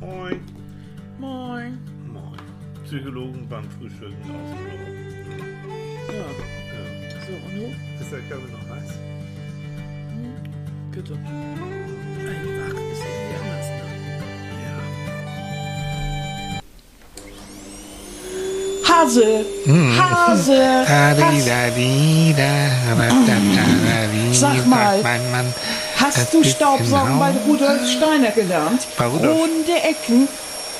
Moin. Moin. Moin. Psychologen beim Frühstücken aus dem Büro. Ja, Ja. so und du? Ist der Körper noch heiß? Bitte. Einfach ist irgendwie anders, ne? Ja. Hase! Hase! Hast, Sag mal, Mein Mann. Hast du Staubsaugen bei Rudolf Steiner gelernt? Bei Rudolf? Runde Ecken.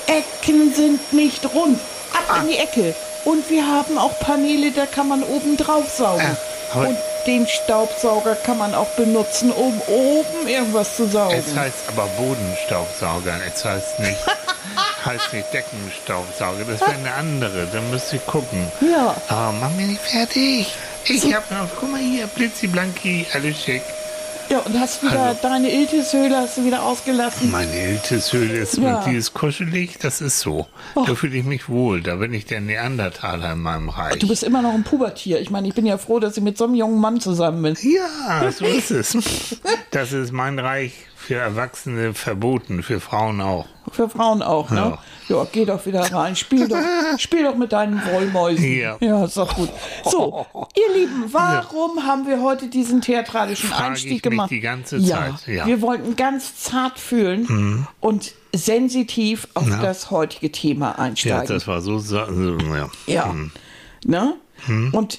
Ecken sind nicht rund. Ab in die Ecke. Und wir haben auch Paneele, da kann man oben drauf saugen. Ah, Und den Staubsauger kann man auch benutzen, um oben irgendwas zu saugen. Es heißt aber Bodenstaubsauger. Es heißt nicht, heißt nicht Deckenstaubsauger. Das wäre eine andere. Da müsste ich gucken. Ja. Aber mach mir nicht fertig. Ich hab noch, guck mal hier, Blitziblanki, alles schick. Ja, und hast wieder Also- deine Iltishöhle hast du wieder ausgelassen. Meine Iltishöhle ist Ja. die ist kuschelig, das ist so. Da fühle ich mich wohl. Da bin ich der Neandertaler in meinem Reich. Du bist immer noch ein Pubertier. Ich meine, ich bin ja froh, dass ich mit so einem jungen Mann zusammen bin. Ja, so ist es. Das ist mein Reich für Erwachsene verboten, für Frauen auch. Für Frauen auch, ne? Ja, geh doch wieder rein. Spiel doch, spiel doch mit deinen Wollmäusen. Ja. ja, ist doch gut. So, ihr Lieben, warum haben wir heute diesen theatralischen Frage Einstieg ich mich gemacht? die ganze ja, Zeit, ja. Mhm. wir wollten ganz zart fühlen und sensitiv auf Na. das heutige Thema Ja, einsteigen. das war so, so ja. Ja. Ne? Hm. Und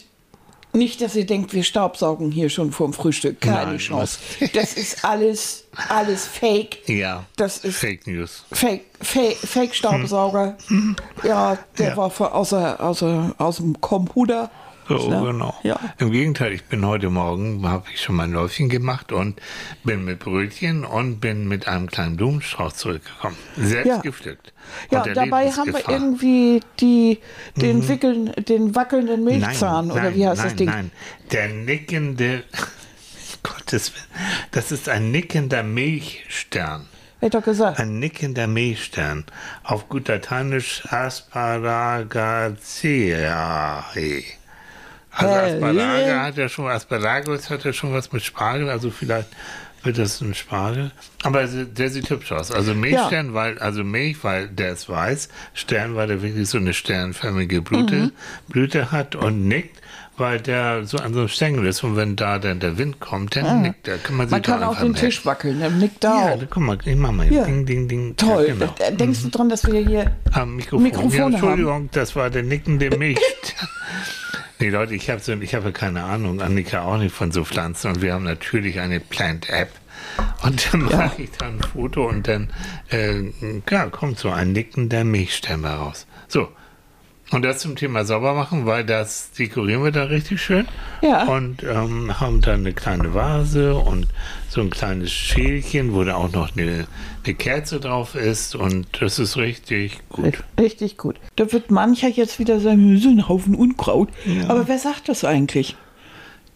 nicht, dass ihr denkt, wir staubsaugen hier schon vorm Frühstück. Keine Nein, Chance. Das ist alles, alles Fake. Ja, Das ist Fake News. Fake, Fake, Fake Staubsauger. Ja, der Hm. Ja. war von, außer, außer, aus dem Computer. So, Ne? genau. Ja. Im Gegenteil, ich bin heute Morgen, habe ich schon mein Läufchen gemacht und bin mit Brötchen und bin mit einem kleinen Blumenstrauß zurückgekommen. Selbst Ja. gepflückt. Ja, dabei haben wir irgendwie die, den, wickeln, den wackelnden Milchzahn, Mhm. Nein, oder nein, wie heißt nein, das Ding? Nein, der nickende, Gottes Willen, das ist ein nickender Milchstern. Hätte doch gesagt. Ein nickender Milchstern. Auf gut Lateinisch Asparagaceae. Also Asparaga äh. hat ja schon, Asparagus hat ja schon was mit Spargel, also vielleicht wird das ein Spargel. Aber der sieht hübsch aus. Also Milchstern, weil, also Milch, weil der ist weiß, Stern, weil der wirklich so eine sternförmige Blüte, Mhm. Blüte hat und nickt, weil der so an so einem Stängel ist und wenn da dann der Wind kommt, dann nickt der. Kann man Man kann auch den. Tisch wackeln, der nickt da Ja, auch. guck mal, ich mach mal. Ja. Ding, ding, ding. Toll. Ja, genau. Denkst du dran, dass wir hier Am Mikrofon. Mikrofone ja, haben? Entschuldigung, das war der nickende Milch. nee, Leute, ich habe so, ich habe keine Ahnung, Annika auch nicht von so Pflanzen und wir haben natürlich eine Plant-App. Und dann mache ich da ein Foto und dann äh, ja, kommt so ein nickender Milchstern raus. So. Und das zum Thema sauber machen, weil das dekorieren wir da richtig schön. Ja. Und ähm, haben dann eine kleine Vase und so ein kleines Schälchen, wo da auch noch eine, eine Kerze drauf ist. Und das ist richtig gut. Richtig gut. Da wird mancher jetzt wieder sagen, das ist ein Haufen Unkraut. Aber wer sagt das eigentlich?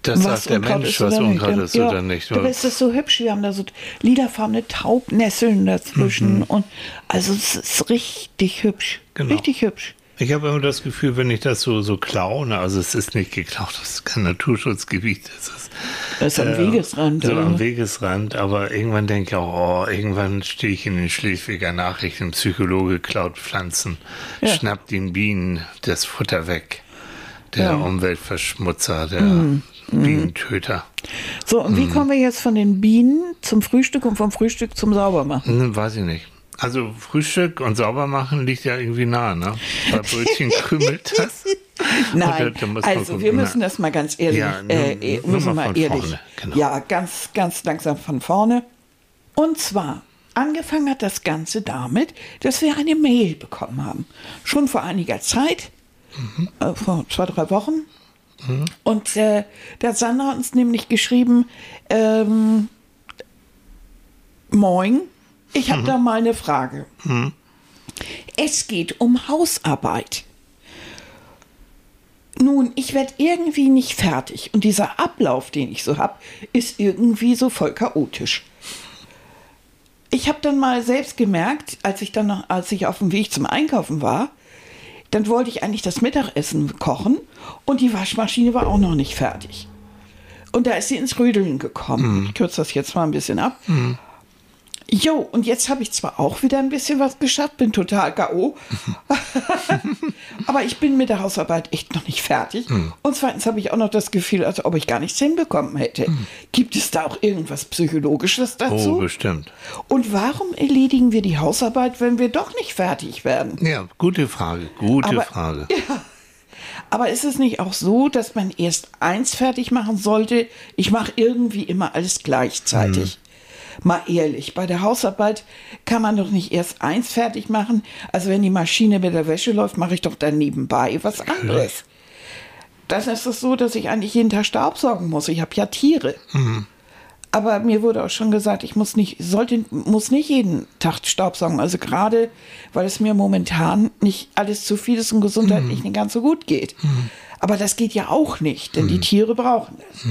Das sagt der Unkraut Mensch, was oder. Unkraut ist ja, oder nicht. Dabei ist das so hübsch. Wir haben da so lilafarbene Taubnesseln dazwischen. Mhm. Und also es ist richtig hübsch. Genau. Richtig hübsch. Ich habe immer das Gefühl, wenn ich das so, so klaue, ne, also es ist nicht geklaut, das ist kein Naturschutzgebiet, das ist Das ist am Wegesrand. so oder? am Wegesrand, aber irgendwann denke ich auch, oh, irgendwann stehe ich in den Schleswiger Nachrichten, Psychologe klaut Pflanzen, Ja. schnappt den Bienen das Futter weg. Der Ja. Mhm. Umweltverschmutzer, der Bienentöter. So, und Mhm. wie kommen wir jetzt von den Bienen zum Frühstück und vom Frühstück zum Saubermachen? Hm, weiß ich nicht. Also Frühstück und sauber machen liegt ja irgendwie nah, ne? Bei Brötchen krümelt das. Nein, also wir müssen das mal ganz ehrlich, Ja, nur- äh, müssen mal mal ehrlich. vorne, genau. Ja, ganz, ganz langsam von vorne. Und zwar, angefangen hat das Ganze damit, dass wir eine Mail bekommen haben. Schon vor einiger Zeit, Mhm. äh, vor zwei, drei Wochen. Und äh, da hat Sandra uns nämlich geschrieben, ähm, Moin, ich Mhm. habe da mal eine Frage. Es geht um Hausarbeit. Nun, ich werde irgendwie nicht fertig und dieser Ablauf, den ich so habe, ist irgendwie so voll chaotisch. Ich habe dann mal selbst gemerkt, als ich dann noch, als ich auf dem Weg zum Einkaufen war, dann wollte ich eigentlich das Mittagessen kochen und die Waschmaschine war auch noch nicht fertig. Und da ist sie ins Rödeln gekommen. Ich kürze das jetzt mal ein bisschen ab. Jo, und jetzt habe ich zwar auch wieder ein bisschen was geschafft, bin total K.O. aber ich bin mit der Hausarbeit echt noch nicht fertig. Hm. Und zweitens habe ich auch noch das Gefühl, als ob ich gar nichts hinbekommen hätte. Hm. Gibt es da auch irgendwas Psychologisches dazu? Oh, bestimmt. Und warum erledigen wir die Hausarbeit, wenn wir doch nicht fertig werden? Ja, gute Frage, gute Aber- Frage. Aber ist es nicht auch so, dass man erst eins fertig machen sollte? Ich mache irgendwie immer alles gleichzeitig. Mal ehrlich, bei der Hausarbeit kann man doch nicht erst eins fertig machen. Also wenn die Maschine mit der Wäsche läuft, mache ich doch dann nebenbei was anderes. Dann ist es so, dass ich eigentlich jeden Tag Staubsaugen muss. Ich habe ja Tiere. Aber mir wurde auch schon gesagt, ich muss nicht, sollte, muss nicht jeden Tag Staubsaugen. Also gerade, weil es mir momentan nicht alles zu viel ist und gesundheitlich nicht ganz so gut geht. Aber das geht ja auch nicht, denn die Tiere brauchen das.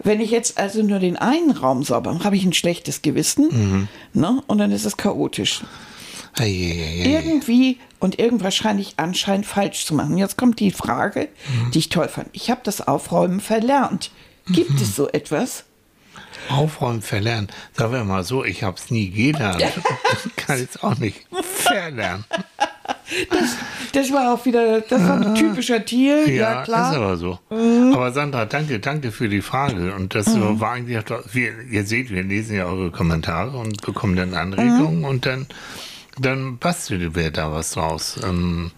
Wenn ich jetzt also nur den einen Raum sauber mache, habe ich ein schlechtes Gewissen. Ne? Und dann ist es chaotisch. Eieieiei. Irgendwie und irgend wahrscheinlich anscheinend falsch zu machen. Jetzt kommt die Frage, die ich toll fand. Ich habe das Aufräumen verlernt. Gibt es so etwas? Aufräumen verlernen. Sagen wir mal so, ich habe es nie gelernt. Kann jetzt auch nicht verlernen. Das war auch wieder, das war ein typischer Tier, ja, Ja, klar. ist aber so. Aber Sandra, danke, danke für die Frage. Und das war eigentlich, wir, ihr seht, wir lesen ja eure Kommentare und bekommen dann Anregungen und dann, dann basteln wir da was draus. Ähm,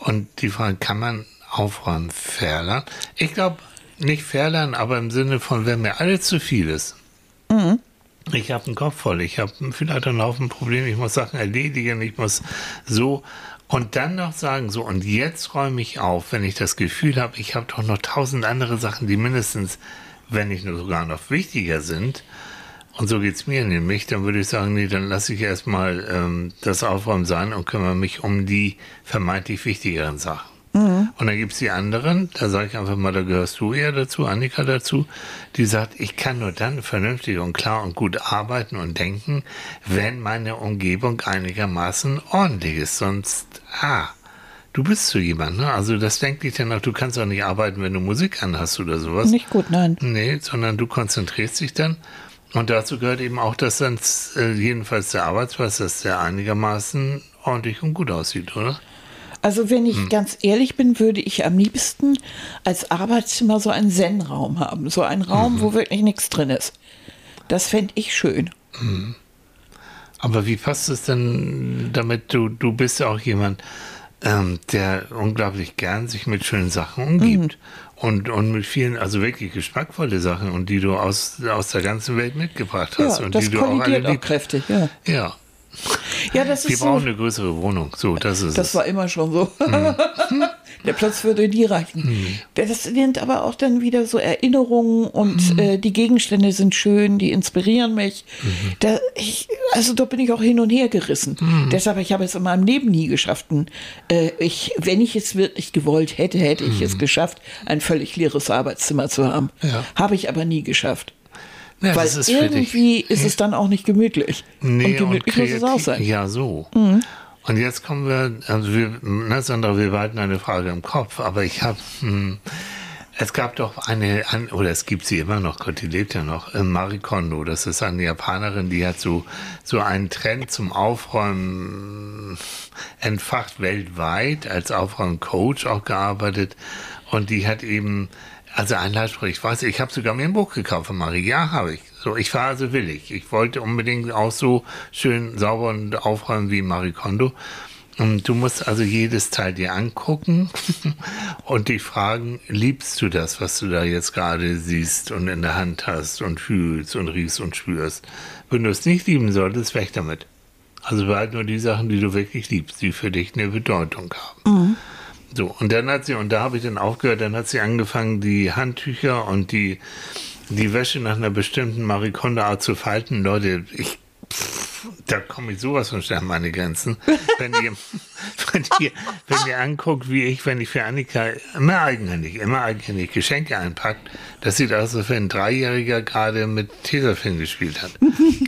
Und die Frage, kann man aufräumen verlernen? Ich glaube, nicht verlernen, aber im Sinne von, wenn mir alles zu viel ist. Ich habe einen Kopf voll, ich habe vielleicht ein Haufen Probleme, ich muss Sachen erledigen, ich muss so und dann noch sagen, so und jetzt räume ich auf, wenn ich das Gefühl habe, ich habe doch noch tausend andere Sachen, die mindestens, wenn nicht nur sogar noch wichtiger sind. Und so geht's mir nämlich, dann würde ich sagen, nee, dann lasse ich erstmal ähm, das Aufräumen sein und kümmere mich um die vermeintlich wichtigeren Sachen. Und dann gibt's die anderen, da sage ich einfach mal, da gehörst du eher dazu, Annika dazu, die sagt, ich kann nur dann vernünftig und klar und gut arbeiten und denken, wenn meine Umgebung einigermaßen ordentlich ist. Sonst, ah, du bist so jemand, ne? Also das denkt dich dann auch, du kannst auch nicht arbeiten, wenn du Musik anhast oder sowas. Nicht gut, nein. Nee, sondern du konzentrierst dich dann. Und dazu gehört eben auch, dass dann äh, jedenfalls der Arbeitsplatz, dass der einigermaßen ordentlich und gut aussieht, oder? Also wenn ich Hm. ganz ehrlich bin, würde ich am liebsten als Arbeitszimmer so einen Zen-Raum haben. So einen Raum, Mhm. wo wirklich nichts drin ist. Das fände ich schön. Aber wie passt es denn damit, du, du bist ja auch jemand, ähm, der unglaublich gern sich mit schönen Sachen umgibt. Und, und mit vielen, also wirklich geschmackvolle Sachen und die du aus, aus der ganzen Welt mitgebracht hast Ja, und das die du auch alle kollidiert auch kräftig, ja. Ja, Ja, das wir ist so. brauchen eine größere Wohnung. So, das ist Das es. war immer schon so. Hm. Der Platz würde nie reichen. Das sind aber auch dann wieder so Erinnerungen und Hm. äh, die Gegenstände sind schön, die inspirieren mich. Mhm. Da, ich, also da bin ich auch hin und her gerissen. Hm. Deshalb, ich habe es in meinem Leben nie geschafft. Äh, ich, wenn ich es wirklich gewollt hätte, hätte ich es geschafft, ein völlig leeres Arbeitszimmer zu haben. Ja. Habe ich aber nie geschafft. Ja, Weil ist irgendwie ist es dann auch nicht gemütlich. und gemütlich muss es auch sein. Mhm. Ja, so. Und jetzt kommen wir, also wir, na Sandra, wir behalten eine Frage im Kopf, aber ich habe, hm, es gab doch eine, oder es gibt sie immer noch, Gott, die lebt ja noch, äh, Marie Kondo, das ist eine Japanerin, die hat so, so einen Trend zum Aufräumen entfacht weltweit, als Aufräumcoach auch gearbeitet und die hat eben, also ein Leitspruch, ich weiß, ich habe sogar mir ein Buch gekauft von Marie. Ja, habe ich. So, ich war also willig. Ich wollte unbedingt auch so schön sauber und aufräumen wie Marie Kondo. Und du musst also jedes Teil dir angucken und dich fragen, liebst du das, was du da jetzt gerade siehst und in der Hand hast und fühlst und riechst und spürst? Wenn du es nicht lieben solltest, weg damit. Also behalt nur die Sachen, die du wirklich liebst, die für dich eine Bedeutung haben. So, und dann hat sie, und da habe ich dann aufgehört, dann hat sie angefangen, die Handtücher und die, die Wäsche nach einer bestimmten Marie Kondo-Art zu falten. Leute, ich, da komme ich sowas von schnell an meine Grenzen. Wenn ihr, wenn ihr, wenn ihr anguckt, wie ich, wenn ich für Annika immer eigenhändig, immer eigenhändig Geschenke einpackt, das sieht aus, als wenn ein Dreijähriger gerade mit Tesafilm gespielt hat.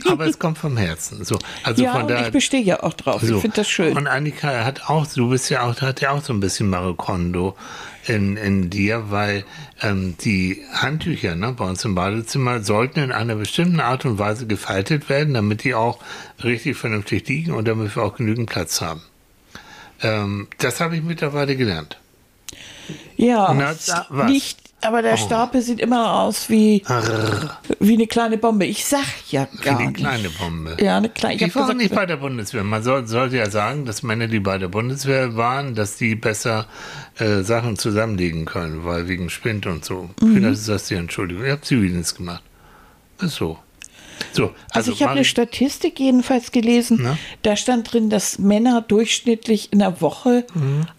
Aber es kommt vom Herzen. So, also ja, von daher, ich bestehe ja auch drauf. so. Ich finde das schön. Und Annika hat auch, du bist ja auch, hat ja auch so ein bisschen Marokondo in, in dir, weil ähm, die Handtücher ne, bei uns im Badezimmer sollten in einer bestimmten Art und Weise gefaltet werden, damit die auch richtig vernünftig liegen und damit wir auch genügend Platz haben. Ähm, das habe ich mittlerweile gelernt. ja, Na, nicht, aber der Stapel sieht immer aus wie, wie eine kleine Bombe. Ich sag ja wie gar die nicht. kleine Bombe. Ja, eine kleine. Ich Die waren gesagt, nicht bei der Bundeswehr. Man soll, sollte ja sagen, dass Männer, die bei der Bundeswehr waren, dass die besser äh, Sachen zusammenlegen können, weil wegen Spind und so. Mhm. Vielleicht ist das die Entschuldigung. Ihr habt Zivildienst gemacht. Ist so. So, also, Also ich habe eine Statistik jedenfalls gelesen. Na? Da stand drin, dass Männer durchschnittlich in der Woche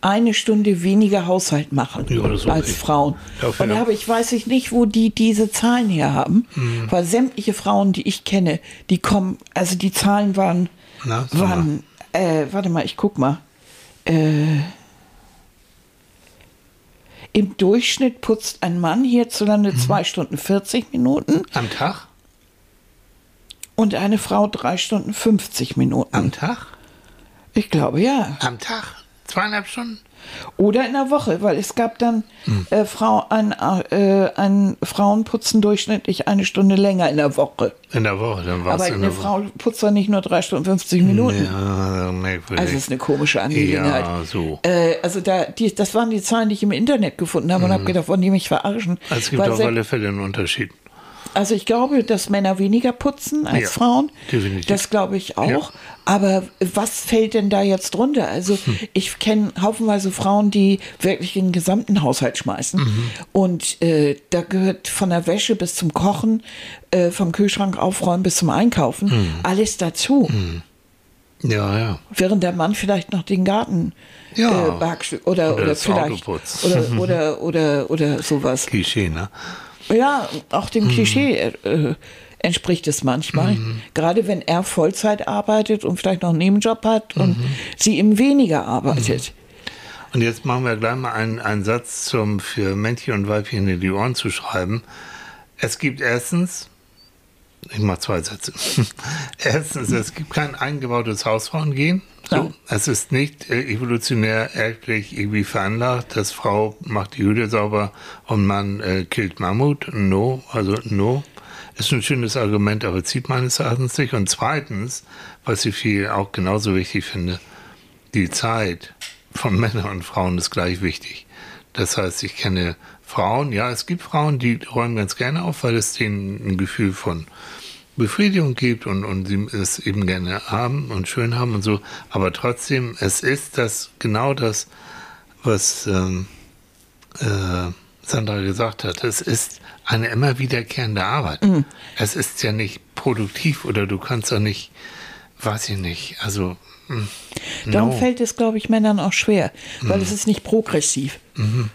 eine Stunde weniger Haushalt machen Mhm. Ja, okay. als Frauen. Und da habe ich weiß ich nicht, wo die diese Zahlen her haben, Mhm. weil sämtliche Frauen, die ich kenne, die kommen, also die Zahlen waren, Na, waren, äh, warte mal, ich guck mal. Äh, Im Durchschnitt putzt ein Mann Mhm. hierzulande zwei Stunden 40 Minuten am Tag? Und eine Frau drei Stunden 50 Minuten. Am Tag? Ich glaube ja. Am Tag? Zweieinhalb Stunden? Oder in der Woche, weil es gab dann Hm. äh, Frau, ein, äh, ein Frauen putzen durchschnittlich eine Stunde länger in der Woche. In der Woche, dann war es Aber in eine der Woche. Frau putzt dann nicht nur drei Stunden 50 Minuten. Ja, merkwürdig. Also es ist eine komische Angelegenheit. Ja, so. Äh, also da, die, das waren die Zahlen, die ich im Internet gefunden habe und habe gedacht, wollen die mich verarschen? Also es gibt Weil auf alle Fälle einen Unterschied. Also ich glaube, dass Männer weniger putzen als Ja, Frauen. definitiv. Das glaube ich auch. Ja. Aber was fällt denn da jetzt drunter? Also Hm. ich kenne haufenweise Frauen, die wirklich den gesamten Haushalt schmeißen. Mhm. Und äh, da gehört von der Wäsche bis zum Kochen, äh, vom Kühlschrank aufräumen bis zum Einkaufen, Mhm. alles dazu. Ja, ja. Während der Mann vielleicht noch den Garten Ja. äh, oder, Oder oder, vielleicht oder, oder, oder, oder sowas. Klischee, ne? Ja, auch dem Klischee äh, entspricht es manchmal. Gerade wenn er Vollzeit arbeitet und vielleicht noch einen Nebenjob hat und sie eben weniger arbeitet. Und jetzt machen wir gleich mal einen, einen Satz zum für Männchen und Weibchen in die Ohren zu schreiben. Es gibt erstens, ich mache zwei Sätze. erstens, es gibt kein eingebautes Hausfrauengehen. So, es ist nicht äh, evolutionär erblich irgendwie veranlagt, dass Frau macht die Hütte sauber und Mann äh, killt Mammut. No, also no. Ist ein schönes Argument, aber zieht meines Erachtens nicht. Und zweitens, was ich viel auch genauso wichtig finde, die Zeit von Männern und Frauen ist gleich wichtig. Das heißt, ich kenne Frauen, ja, es gibt Frauen, die räumen ganz gerne auf, weil es denen ein Gefühl von Befriedigung gibt und, und sie es eben gerne haben und schön haben und so. Aber trotzdem, es ist das genau das, was ähm, äh, Sandra gesagt hat. Es ist eine immer wiederkehrende Arbeit. Es ist ja nicht produktiv oder du kannst ja nicht, weiß ich nicht, also hm, Darum no. fällt es, glaube ich, Männern auch schwer, weil es ist nicht progressiv,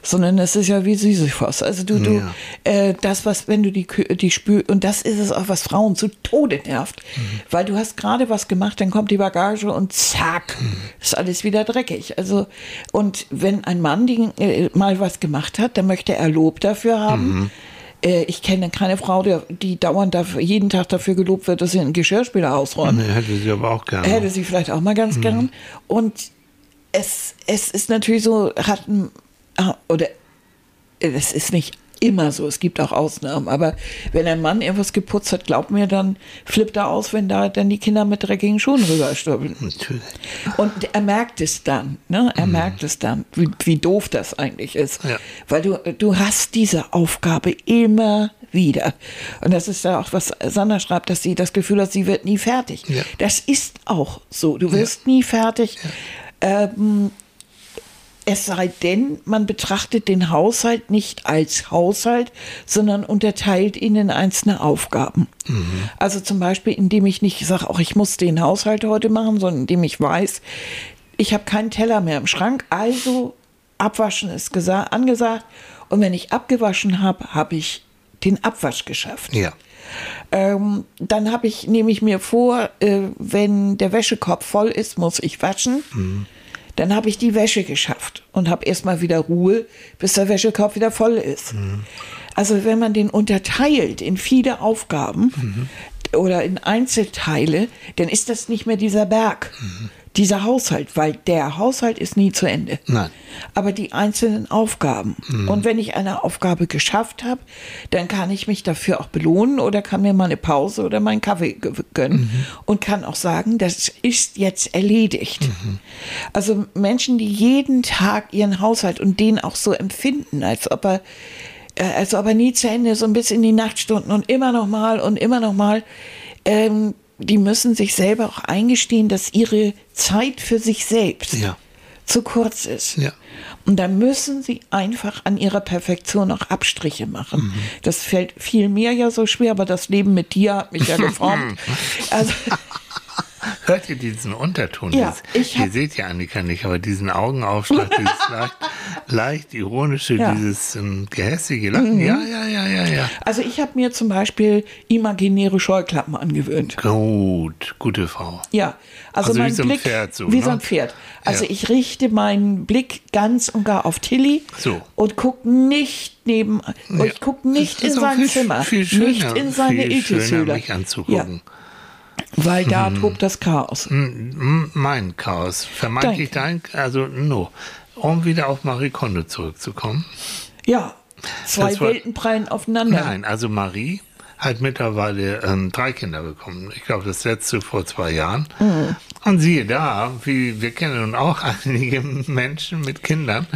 sondern es ist ja wie Sisyphos. Also du, du, Ja. äh, das, was, wenn du die, die Spül, und das ist es auch, was Frauen zu Tode nervt, weil du hast gerade was gemacht, dann kommt die Bagage und zack, ist alles wieder dreckig. Also, und wenn ein Mann die, äh, mal was gemacht hat, dann möchte er Lob dafür haben. Äh, Ich kenne keine Frau, die, die dauernd dafür, jeden Tag dafür gelobt wird, dass sie einen Geschirrspüler ausräumt. Nee, hätte sie aber auch gerne. Hätte sie vielleicht auch mal ganz gern. Und es, es ist natürlich so, hat ein, ah, oder es ist nicht immer so, es gibt auch Ausnahmen, aber wenn ein Mann irgendwas geputzt hat, glaub mir, dann flippt er aus, wenn da dann die Kinder mit dreckigen Schuhen rüberstolpern. Natürlich. Und er merkt es dann, ne? Er merkt es dann, wie, wie doof das eigentlich ist. Ja. Weil du, du hast diese Aufgabe immer wieder. Und das ist ja auch, was Sandra schreibt, dass sie das Gefühl hat, sie wird nie fertig. Ja. Das ist auch so. Du wirst nie fertig. Ähm, es sei denn, man betrachtet den Haushalt nicht als Haushalt, sondern unterteilt ihn in einzelne Aufgaben. Also zum Beispiel, indem ich nicht sage, auch ich muss den Haushalt heute machen, sondern indem ich weiß, ich habe keinen Teller mehr im Schrank, also abwaschen ist gesa- angesagt. Und wenn ich abgewaschen habe, habe ich den Abwasch geschafft. Ja. Ähm, dann habe ich, nehme ich mir vor, äh, wenn der Wäschekorb voll ist, muss ich waschen. Dann habe ich die Wäsche geschafft und habe erstmal wieder Ruhe, bis der Wäschekorb wieder voll ist. Also wenn man den unterteilt in viele Aufgaben oder in Einzelteile, dann ist das nicht mehr dieser Berg, dieser Haushalt, weil der Haushalt ist nie zu Ende. Nein. Aber die einzelnen Aufgaben. Und wenn ich eine Aufgabe geschafft habe, dann kann ich mich dafür auch belohnen oder kann mir mal eine Pause oder meinen Kaffee gönnen und kann auch sagen, das ist jetzt erledigt. Also Menschen, die jeden Tag ihren Haushalt und den auch so empfinden, als ob er äh, als ob er nie zu Ende ist, so ein bisschen in die Nachtstunden und immer noch mal und immer noch mal, ähm, die müssen sich selber auch eingestehen, dass ihre Zeit für sich selbst Ja. zu kurz ist. Ja. Und da müssen sie einfach an ihrer Perfektion auch Abstriche machen. Das fällt viel mir ja so schwer, aber das Leben mit dir hat mich ja geformt. also, Hört ihr diesen Unterton? Ja, Das- ich ihr hab- seht ja Annika nicht, aber diesen Augenaufschlag, dieses leicht, leicht ironische, Ja. Mhm. dieses ähm, gehässige Lachen. Ja, ja, ja, ja, ja. also ich habe mir zum Beispiel imaginäre Scheuklappen angewöhnt. Gut, gute Frau. Ja, also, Also wie mein so ein Blick Pferd so, wie ne? so ein Pferd. Also Ja. ich richte meinen Blick ganz und gar auf Tilly So. und gucke nicht neben, und ich gucke nicht in sein viel, Zimmer, viel schöner, nicht in seine Iltishöhle. mich anzugucken. Weil da tobt das Chaos. Mein Chaos. Vermeintlich dein, also no. Um wieder auf Marie Kondo zurückzukommen. Ja, zwei war- Welten prallen aufeinander. Nein, also Marie hat mittlerweile ähm, drei Kinder bekommen. Ich glaube, das letzte vor zwei Jahren. Und siehe da, wie wir kennen nun auch einige Menschen mit Kindern,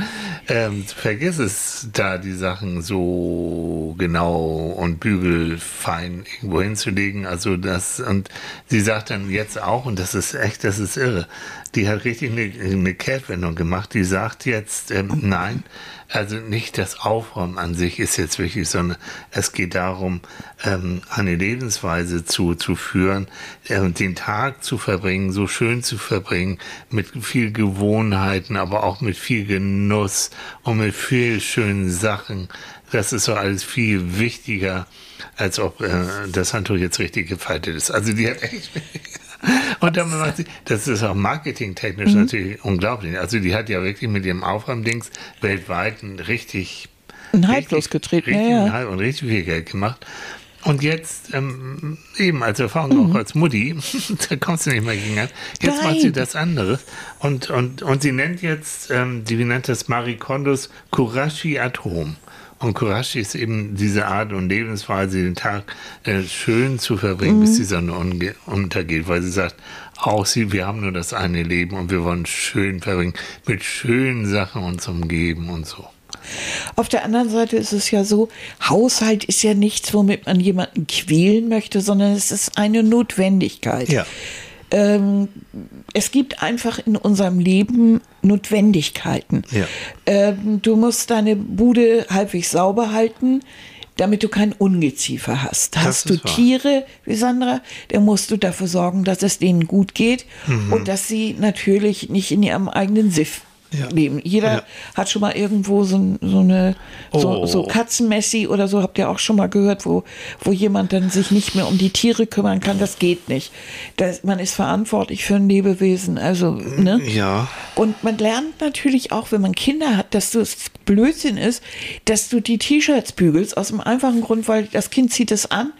ähm, vergiss es da, die Sachen so genau und bügelfein irgendwo hinzulegen. Also das, und sie sagt dann jetzt auch, und das ist echt, das ist irre, die hat richtig eine, eine Kehrtwendung gemacht, die sagt jetzt, ähm, nein, also nicht das Aufräumen an sich ist jetzt wichtig, sondern es geht darum, ähm, eine Lebensweise zu, zu führen, äh, den Tag zu verbringen, so schön zu verbringen, mit viel Gewohnheiten, aber auch mit viel Genuss und mit viel schönen Sachen. Das ist so alles viel wichtiger, als ob äh, das Handtuch jetzt richtig gefaltet ist. Also die hat echt und dann macht sie, das ist auch marketingtechnisch natürlich unglaublich. Also die hat ja wirklich mit ihrem Aufräumdings weltweit ein richtig Ein Hype losgetreten, richtig ja, ja. und richtig viel Geld gemacht. Und jetzt ähm, eben als Erfahrung auch als Mutti, da kommst du nicht mehr gegen an. Jetzt macht sie Nein. das andere und und und sie nennt jetzt, ähm, wie nennt das Marie Kondos Kurashi Atom. Und Kurashi ist eben diese Art und Lebensweise, den Tag äh, schön zu verbringen, Mhm. bis die Sonne untergeht, weil sie sagt, auch sie, wir haben nur das eine Leben und wir wollen schön verbringen, mit schönen Sachen uns umgeben und so. Auf der anderen Seite ist es ja so, Haushalt ist ja nichts, womit man jemanden quälen möchte, sondern es ist eine Notwendigkeit. Ja. Ähm, es gibt einfach in unserem Leben Notwendigkeiten. Ja. Ähm, du musst deine Bude halbwegs sauber halten, damit du kein Ungeziefer hast. hast du wahr. Tiere, wie Sandra, dann musst du dafür sorgen, dass es denen gut geht Mhm. und dass sie natürlich nicht in ihrem eigenen Siff Ja. leben. Jeder Ja. hat schon mal irgendwo so, so eine so, Oh. so Katzenmessi oder so, habt ihr auch schon mal gehört, wo, wo jemand dann sich nicht mehr um die Tiere kümmern kann. Das geht nicht. Das, man ist verantwortlich für ein Lebewesen. Also, ne? Ja. Und man lernt natürlich auch, wenn man Kinder hat, dass das Blödsinn ist, dass du die T-Shirts bügelst, aus dem einfachen Grund, weil das Kind zieht es an,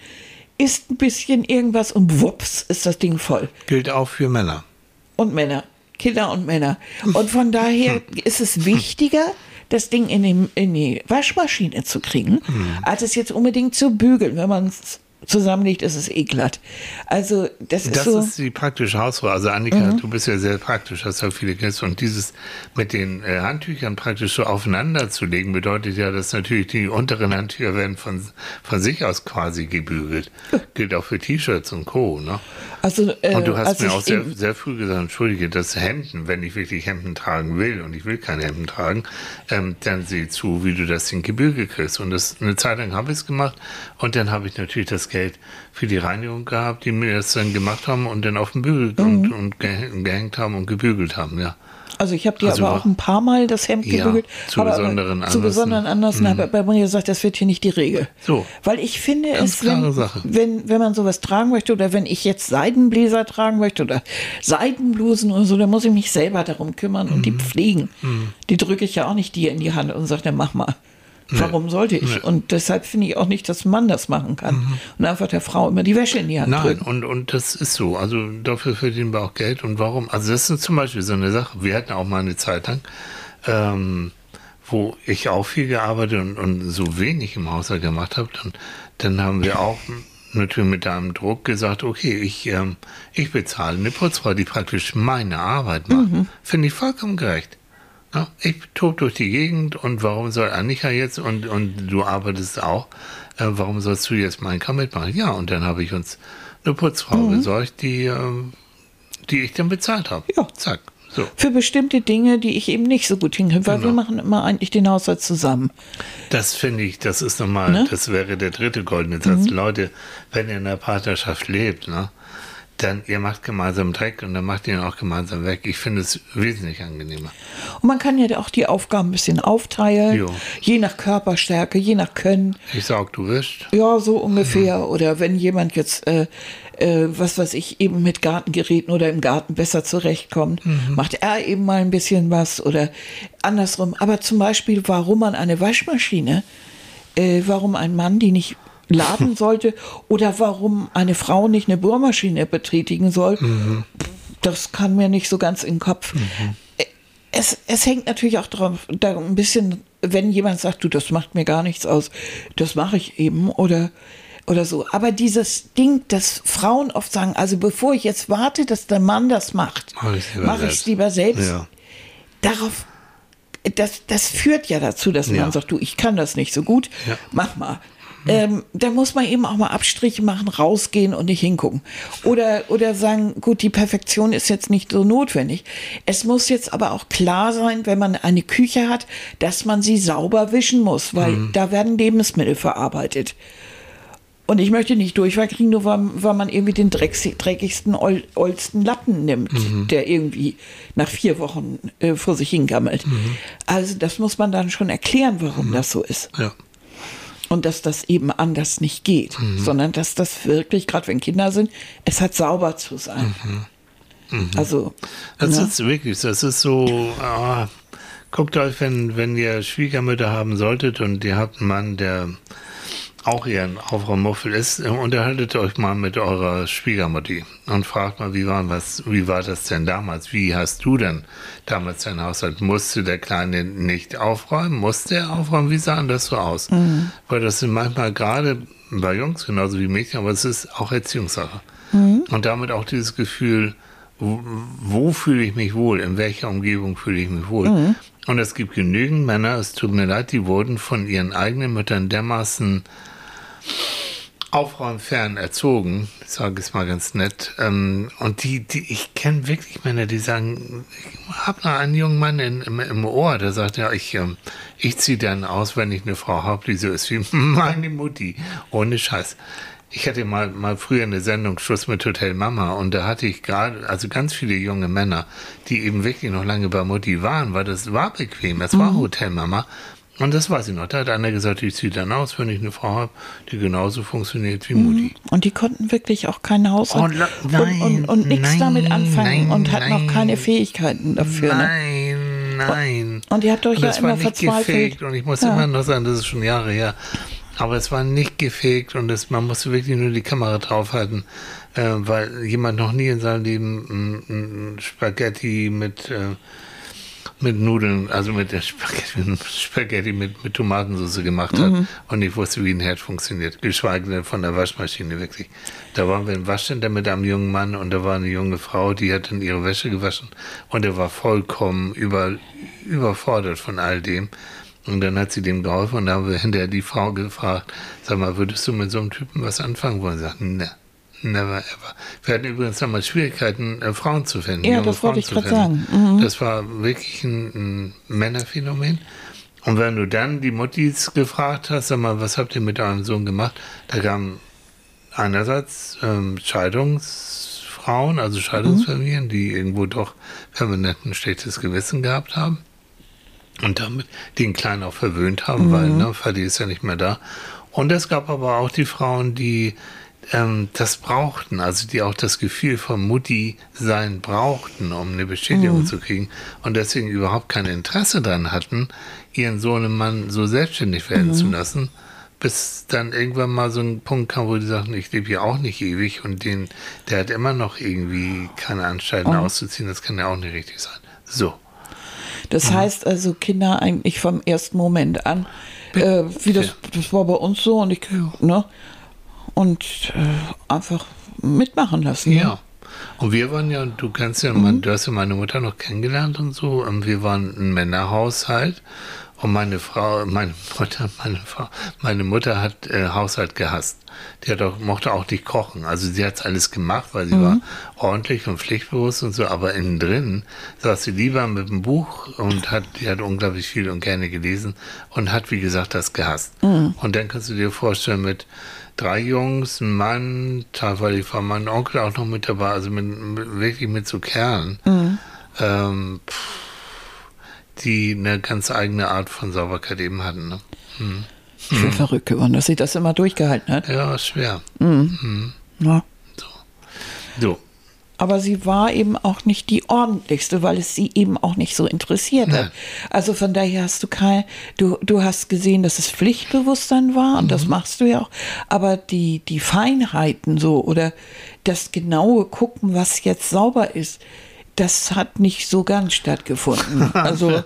isst ein bisschen irgendwas und wups ist das Ding voll. Gilt auch für Männer. Und Männer. Kinder und Männer. Und von daher ist es wichtiger, das Ding in die, in die Waschmaschine zu kriegen, als es jetzt unbedingt zu bügeln. Wenn man es zusammenlegt, ist es eh glatt. Also das ist Das so. ist die praktische Hausfrau. Also Annika, du bist ja sehr praktisch, hast ja viele Kinder. Und dieses mit den äh, Handtüchern praktisch so aufeinander zu legen, bedeutet ja, dass natürlich die unteren Handtücher werden von, von sich aus quasi gebügelt. Gilt auch für T-Shirts und Co. Ne? Also, äh, Und du hast als mir auch sehr, sehr früh gesagt, entschuldige, dass Hemden, wenn ich wirklich Hemden tragen will und ich will keine Hemden tragen, ähm, dann sieh zu, wie du das in Gebirge kriegst. Und das, eine Zeit lang habe ich es gemacht und dann habe ich natürlich das Geld für die Reinigung gehabt, die mir das dann gemacht haben und dann auf den Bügel und, Mhm. und ge- gehängt haben und gebügelt haben, ja. Also ich habe dir Also aber auch ein paar Mal das Hemd Ja, gebügelt. zu besonderen Zu Anlässen. besonderen Anlässen habe ich bei mir gesagt, das wird hier nicht die Regel. So. Weil ich finde es, wenn, Sache. wenn, wenn man sowas tragen möchte oder wenn ich jetzt Seidenbläser tragen möchte oder Seidenblusen oder so, dann muss ich mich selber darum kümmern und Mhm. die pflegen. Die drücke ich ja auch nicht dir in die Hand und sage, dann mach mal. Warum sollte ich? Und deshalb finde ich auch nicht, dass ein Mann das machen kann. Und einfach der Frau immer die Wäsche in die Hand Mhm. Nein, drücken. und, und das ist so. Also dafür verdienen wir auch Geld. Und warum? Also das ist zum Beispiel so eine Sache. Wir hatten auch mal eine Zeit lang, ähm, wo ich auch viel gearbeitet und, und so wenig im Haushalt gemacht habe. Dann, dann haben wir auch natürlich mit einem Druck gesagt, okay, ich, ähm, ich bezahle eine Putzfrau, die praktisch meine Arbeit macht. Finde ich vollkommen gerecht. Ja, ich tob durch die Gegend und warum soll Annika jetzt und, und du arbeitest auch, äh, warum sollst du jetzt meinen Commit machen? Ja, und dann habe ich uns eine Putzfrau besorgt, die, ähm, die ich dann bezahlt habe. Ja. Zack. So. Für bestimmte Dinge, die ich eben nicht so gut hinkriege, weil wir Genau. machen immer eigentlich den Haushalt zusammen. Das finde ich, das ist nochmal, Ne? das wäre der dritte goldene Satz. Leute, wenn ihr in einer Partnerschaft lebt, ne, dann ihr macht gemeinsam Dreck und dann macht ihr ihn auch gemeinsam weg. Ich finde es wesentlich angenehmer. Und man kann ja auch die Aufgaben ein bisschen aufteilen, Jo. je nach Körperstärke, je nach Können. Ich saug, du wischst. Ja, so ungefähr. Oder wenn jemand jetzt, äh, äh, was weiß ich, eben mit Gartengeräten oder im Garten besser zurechtkommt, macht er eben mal ein bisschen was oder andersrum. Aber zum Beispiel, warum man eine Waschmaschine, äh, warum ein Mann die nicht laden sollte oder warum eine Frau nicht eine Bohrmaschine betätigen soll, das kann mir nicht so ganz in den Kopf. Äh, Es, es hängt natürlich auch drauf, da ein bisschen, wenn jemand sagt, du, das macht mir gar nichts aus, das mache ich eben oder, oder so. Aber dieses Ding, dass Frauen oft sagen, also bevor ich jetzt warte, dass der Mann das macht, mache ich es lieber selbst. Ja. Darauf, das, das führt ja dazu, dass Ja. man sagt, du, ich kann das nicht so gut, Ja. mach mal. Ähm, da muss man eben auch mal Abstriche machen, rausgehen und nicht hingucken. Oder, oder sagen, gut, die Perfektion ist jetzt nicht so notwendig. Es muss jetzt aber auch klar sein, wenn man eine Küche hat, dass man sie sauber wischen muss, weil Mhm. da werden Lebensmittel verarbeitet. Und ich möchte nicht Durchfall kriegen, nur weil, weil man irgendwie den dreckigsten, ol, oldsten Lappen nimmt, Mhm. der irgendwie nach vier Wochen äh, vor sich hingammelt. Mhm. Also das muss man dann schon erklären, warum das so ist. Ja. Und dass das eben anders nicht geht, sondern dass das wirklich, gerade wenn Kinder sind, es hat sauber zu sein. Also, Das ne? ist wirklich, das ist so, ah, guckt euch, wenn, wenn ihr Schwiegermütter haben solltet und ihr habt einen Mann, der auch ein Aufräummuffel ist, äh, unterhaltet euch mal mit eurer Schwiegermutti und fragt mal, wie war, was, wie war das denn damals? Wie hast du denn damals dein Haushalt? Musste der Kleine nicht aufräumen? Musste er aufräumen? Wie sah das so aus? Weil das sind manchmal gerade bei Jungs genauso wie Mädchen, aber es ist auch Erziehungssache. Und damit auch dieses Gefühl, wo, wo fühle ich mich wohl, in welcher Umgebung fühle ich mich wohl. Und es gibt genügend Männer, es tut mir leid, die wurden von ihren eigenen Müttern dermaßen aufräumfern erzogen, ich sage es mal ganz nett. Ähm, und die, die, ich kenne wirklich Männer, die sagen, ich habe noch einen jungen Mann in, im, im Ohr, der sagt, ja, ich, ähm, ich ziehe dann aus, wenn ich eine Frau habe, die so ist wie meine Mutti. Ohne Scheiß. Ich hatte mal, mal früher eine Sendung Schluss mit Hotel Mama und da hatte ich gerade, also ganz viele junge Männer, die eben wirklich noch lange bei Mutti waren, weil das war bequem, es war Hotel Mama. Und das weiß ich noch. Da hat einer gesagt, ich ziehe dann aus, wenn ich eine Frau habe, die genauso funktioniert wie Mutti. Und die konnten wirklich auch keinen Haushalt Oh, und, nein, und, und nichts nein, damit anfangen nein, und hatten nein. auch keine Fähigkeiten dafür. Ne? Nein, nein. Und ihr habt euch Und ja es immer war nicht verzweifelt. gefegt und ich muss Ja. immer noch sagen, das ist schon Jahre her. Aber es war nicht gefegt und es, man musste wirklich nur die Kamera draufhalten, äh, weil jemand noch nie in seinem Leben mm, mm, Spaghetti mit, äh, mit Nudeln, also mit der Spaghetti, Spaghetti mit, mit Tomatensauce gemacht hat Mhm. und nicht wusste, wie ein Herd funktioniert. Geschweige denn von der Waschmaschine, wirklich. Da waren wir im Waschcenter mit einem jungen Mann und da war eine junge Frau, die hat dann ihre Wäsche gewaschen und er war vollkommen über, überfordert von all dem. Und dann hat sie dem geholfen und da haben wir hinterher die Frau gefragt, sag mal, würdest du mit so einem Typen was anfangen wollen? Sie sagt, ne, never ever. Wir hatten übrigens damals Schwierigkeiten, äh, Frauen zu finden. Ja, das wollte Frauen ich zu grad finden. sagen. Mhm. Das war wirklich ein, ein Männerphänomen. Und wenn du dann die Muttis gefragt hast, sag mal, was habt ihr mit eurem Sohn gemacht? Da kam einerseits ähm, Scheidungsfrauen, also Scheidungsfamilien, mhm. die irgendwo doch permanent ein schlechtes Gewissen gehabt haben und damit den Kleinen auch verwöhnt haben, mhm. weil ne, Fadi ist ja nicht mehr da. Und es gab aber auch die Frauen, die ähm, das brauchten, also die auch das Gefühl von Mutti sein brauchten, um eine Bestätigung mhm. zu kriegen und deswegen überhaupt kein Interesse daran hatten, ihren Sohn und Mann so selbstständig werden mhm. zu lassen, bis dann irgendwann mal so ein Punkt kam, wo die sagten, ich lebe hier auch nicht ewig und den, der hat immer noch irgendwie keine Anstalten oh. auszuziehen, das kann ja auch nicht richtig sein. So. Das mhm. heißt also, Kinder eigentlich vom ersten Moment an, äh, wie das, das war bei uns so und ich, ne, und äh, einfach mitmachen lassen. Ja. Ne? Und wir waren ja, du kennst ja, mhm. du hast ja meine Mutter noch kennengelernt und so. Und wir waren ein Männerhaushalt. Und meine Frau, meine Mutter, meine Frau, meine Mutter hat äh, Haushalt gehasst. Die hat auch, mochte auch nicht kochen. Also sie hat alles gemacht, weil sie mhm. war ordentlich und pflichtbewusst und so. Aber innen drin saß sie lieber mit dem Buch und hat, die hat unglaublich viel und gerne gelesen und hat, wie gesagt, das gehasst. Mhm. Und dann kannst du dir vorstellen, mit drei Jungs, ein Mann, teilweise war mein Onkel auch noch mit dabei, also mit, mit, wirklich mit so Kerlen, mhm. ähm, die eine ganz eigene Art von Sauberkeit eben hatten. Ne? Mhm. Ich bin mhm. verrückt geworden, dass sie das immer durchgehalten hat. Ja, schwer. Mhm. mhm. Ja. So. so aber sie war eben auch nicht die ordentlichste, weil es sie eben auch nicht so interessiert hat. Also von daher hast du kein, du, du hast gesehen, dass es Pflichtbewusstsein war und mhm. das machst du ja auch, aber die, die Feinheiten so oder das genaue Gucken, was jetzt sauber ist, das hat nicht so ganz stattgefunden. Also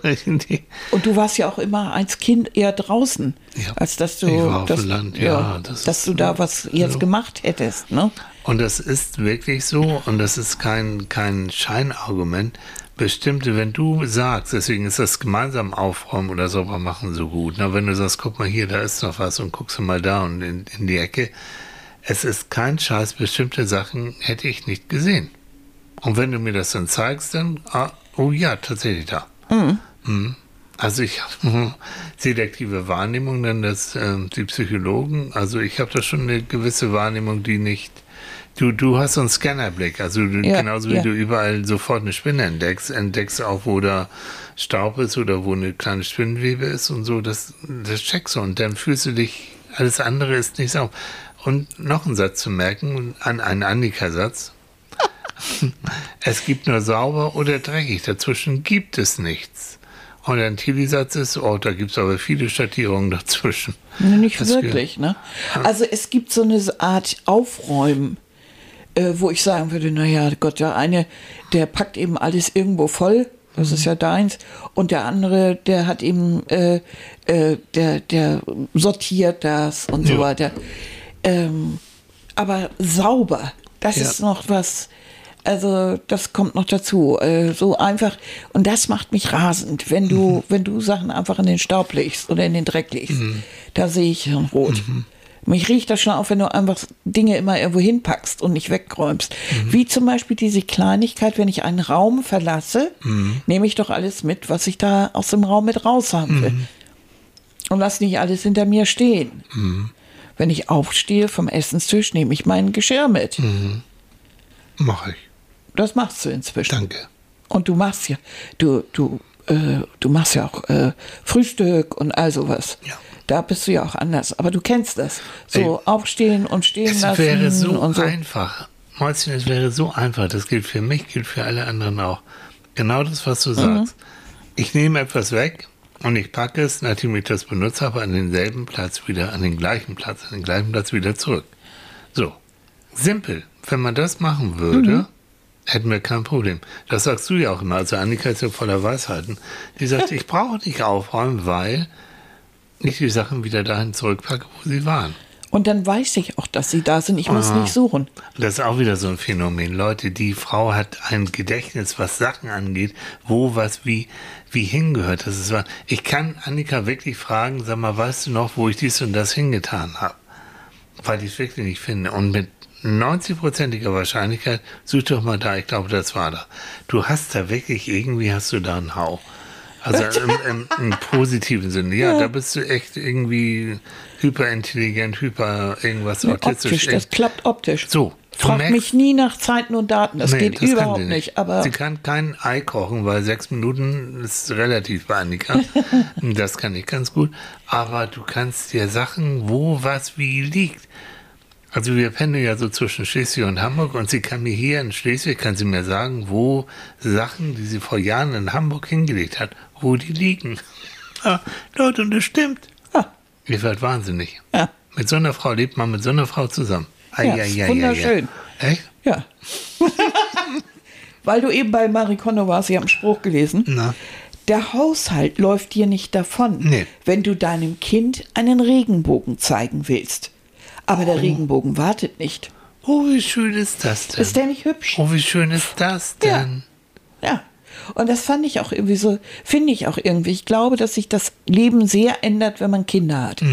und du warst ja auch immer als Kind eher draußen, ja, als dass du, das, Land, ja, ja, das dass du da was jetzt so. gemacht hättest. Ne? Und das ist wirklich so, und das ist kein, kein Scheinargument. Bestimmte, wenn du sagst, deswegen ist das gemeinsam aufräumen oder sauber machen so gut. Na, wenn du sagst, guck mal hier, da ist noch was und guckst du mal da und in, in die Ecke. Es ist kein Scheiß, bestimmte Sachen hätte ich nicht gesehen. Und wenn du mir das dann zeigst, dann, ah, oh ja, tatsächlich da. Mhm. Mhm. Also ich habe selektive Wahrnehmung, nennen das äh, die Psychologen. Also ich habe da schon eine gewisse Wahrnehmung, die nicht Du, du hast so einen Scannerblick, also du, ja, genauso wie ja. du überall sofort eine Spinne entdeckst, entdeckst auch, wo da Staub ist oder wo eine kleine Spinnenwebe ist und so, das, das checkst du und dann fühlst du dich, alles andere ist nicht sauber. Und noch einen Satz zu merken, an einen Annika-Satz. es gibt nur sauber oder dreckig, dazwischen gibt es nichts. Und ein Tilly-Satz ist, oh, da gibt es aber viele Schattierungen dazwischen. Nicht das wirklich, ne? Also es gibt so eine Art Aufräumen äh, wo ich sagen würde, naja, Gott, der eine, der packt eben alles irgendwo voll, das ist ja deins, und der andere, der hat eben, äh, äh, der, der sortiert das und ja. so weiter. Ähm, aber sauber, das ja. ist noch was, also das kommt noch dazu. Äh, so einfach, und das macht mich rasend, wenn du, mhm. wenn du Sachen einfach in den Staub legst oder in den Dreck legst. Mhm. Da sehe ich rot. Mhm. Mich riecht das schon auf, wenn du einfach Dinge immer irgendwo hinpackst und nicht wegräumst. Mhm. Wie zum Beispiel diese Kleinigkeit, wenn ich einen Raum verlasse, mhm. nehme ich doch alles mit, was ich da aus dem Raum mit raus haben will. Mhm. Und lass nicht alles hinter mir stehen. Wenn ich aufstehe vom Essenstisch, nehme ich mein Geschirr mit. Mhm. Mach ich. Das machst du inzwischen. Danke. Und du machst ja, du, du, äh, du machst ja auch äh, Frühstück und all sowas. Ja. Da bist du ja auch anders. Aber du kennst das. So Ey, aufstehen und stehen es lassen. Es wäre so, und so einfach. Mäuschen, es wäre so einfach. Das gilt für mich, gilt für alle anderen auch. Genau das, was du mhm. sagst. Ich nehme etwas weg und ich packe es, nachdem ich das benutzt habe, an denselben Platz wieder, an den gleichen Platz, an den gleichen Platz wieder zurück. So. Simpel. Wenn man das machen würde, mhm. Hätten wir kein Problem. Das sagst du ja auch immer. Also Annika ist ja voller Weisheiten. Die sagt, ich brauche nicht aufräumen, weil nicht die Sachen wieder dahin zurückpacke, wo sie waren. Und dann weiß ich auch, dass sie da sind. Ich muss ah, nicht suchen. Das ist auch wieder so ein Phänomen. Leute, die Frau hat ein Gedächtnis, was Sachen angeht, wo was wie, wie hingehört. Das ist wahr. Ich kann Annika wirklich fragen, sag mal, weißt du noch, wo ich dies und das hingetan habe? Weil ich es wirklich nicht finde. Und mit 90-prozentiger Wahrscheinlichkeit, such doch mal da, ich glaube, das war da. Du hast da wirklich, irgendwie hast du da einen Hauch. Also im, im, im positiven Sinne. Ja, da bist du echt irgendwie hyperintelligent, hyper irgendwas autistisch. Optisch, das klappt optisch. So. Frag merkst- mich nie nach Zeiten und Daten. Das Nee, geht das überhaupt sie nicht. Aber sie kann kein Ei kochen, weil sechs Minuten ist relativ bei Annika. das kann ich ganz gut. Aber du kannst dir Sachen, wo was wie liegt. Also wir pendeln ja so zwischen Schleswig und Hamburg und sie kann mir hier in Schleswig, kann sie mir sagen, wo Sachen, die sie vor Jahren in Hamburg hingelegt hat, wo die liegen. Ja, Leute, und das stimmt. ah, Ihr werdet wahnsinnig. ja, Mit so einer Frau lebt man mit so einer Frau zusammen. Ei, Ja, ei, ist ei, ei, ei. wunderschön. Echt? ja. Weil du eben bei Marie Kondo warst, ich habe einen Spruch gelesen. Na. Der Haushalt läuft dir nicht davon, Nee. wenn du deinem Kind einen Regenbogen zeigen willst. Aber der Regenbogen wartet nicht. Oh, wie schön ist das denn? Ist der nicht hübsch? oh, wie schön ist das Ja. denn? Ja. Und das fand ich auch irgendwie so, finde ich auch irgendwie. Ich glaube, dass sich das Leben sehr ändert, wenn man Kinder hat.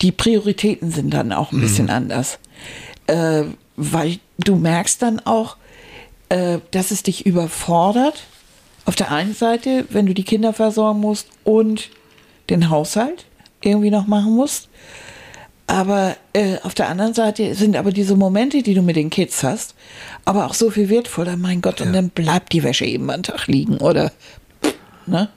Die Prioritäten sind dann auch ein bisschen anders. Äh, weil du merkst dann auch, äh, dass es dich überfordert. Auf der einen Seite, wenn du die Kinder versorgen musst und den Haushalt irgendwie noch machen musst. Aber äh, auf der anderen Seite sind aber diese Momente, die du mit den Kids hast, aber auch so viel wertvoller. Mein Gott, und dann bleibt die Wäsche eben einen Tag liegen oder, ne?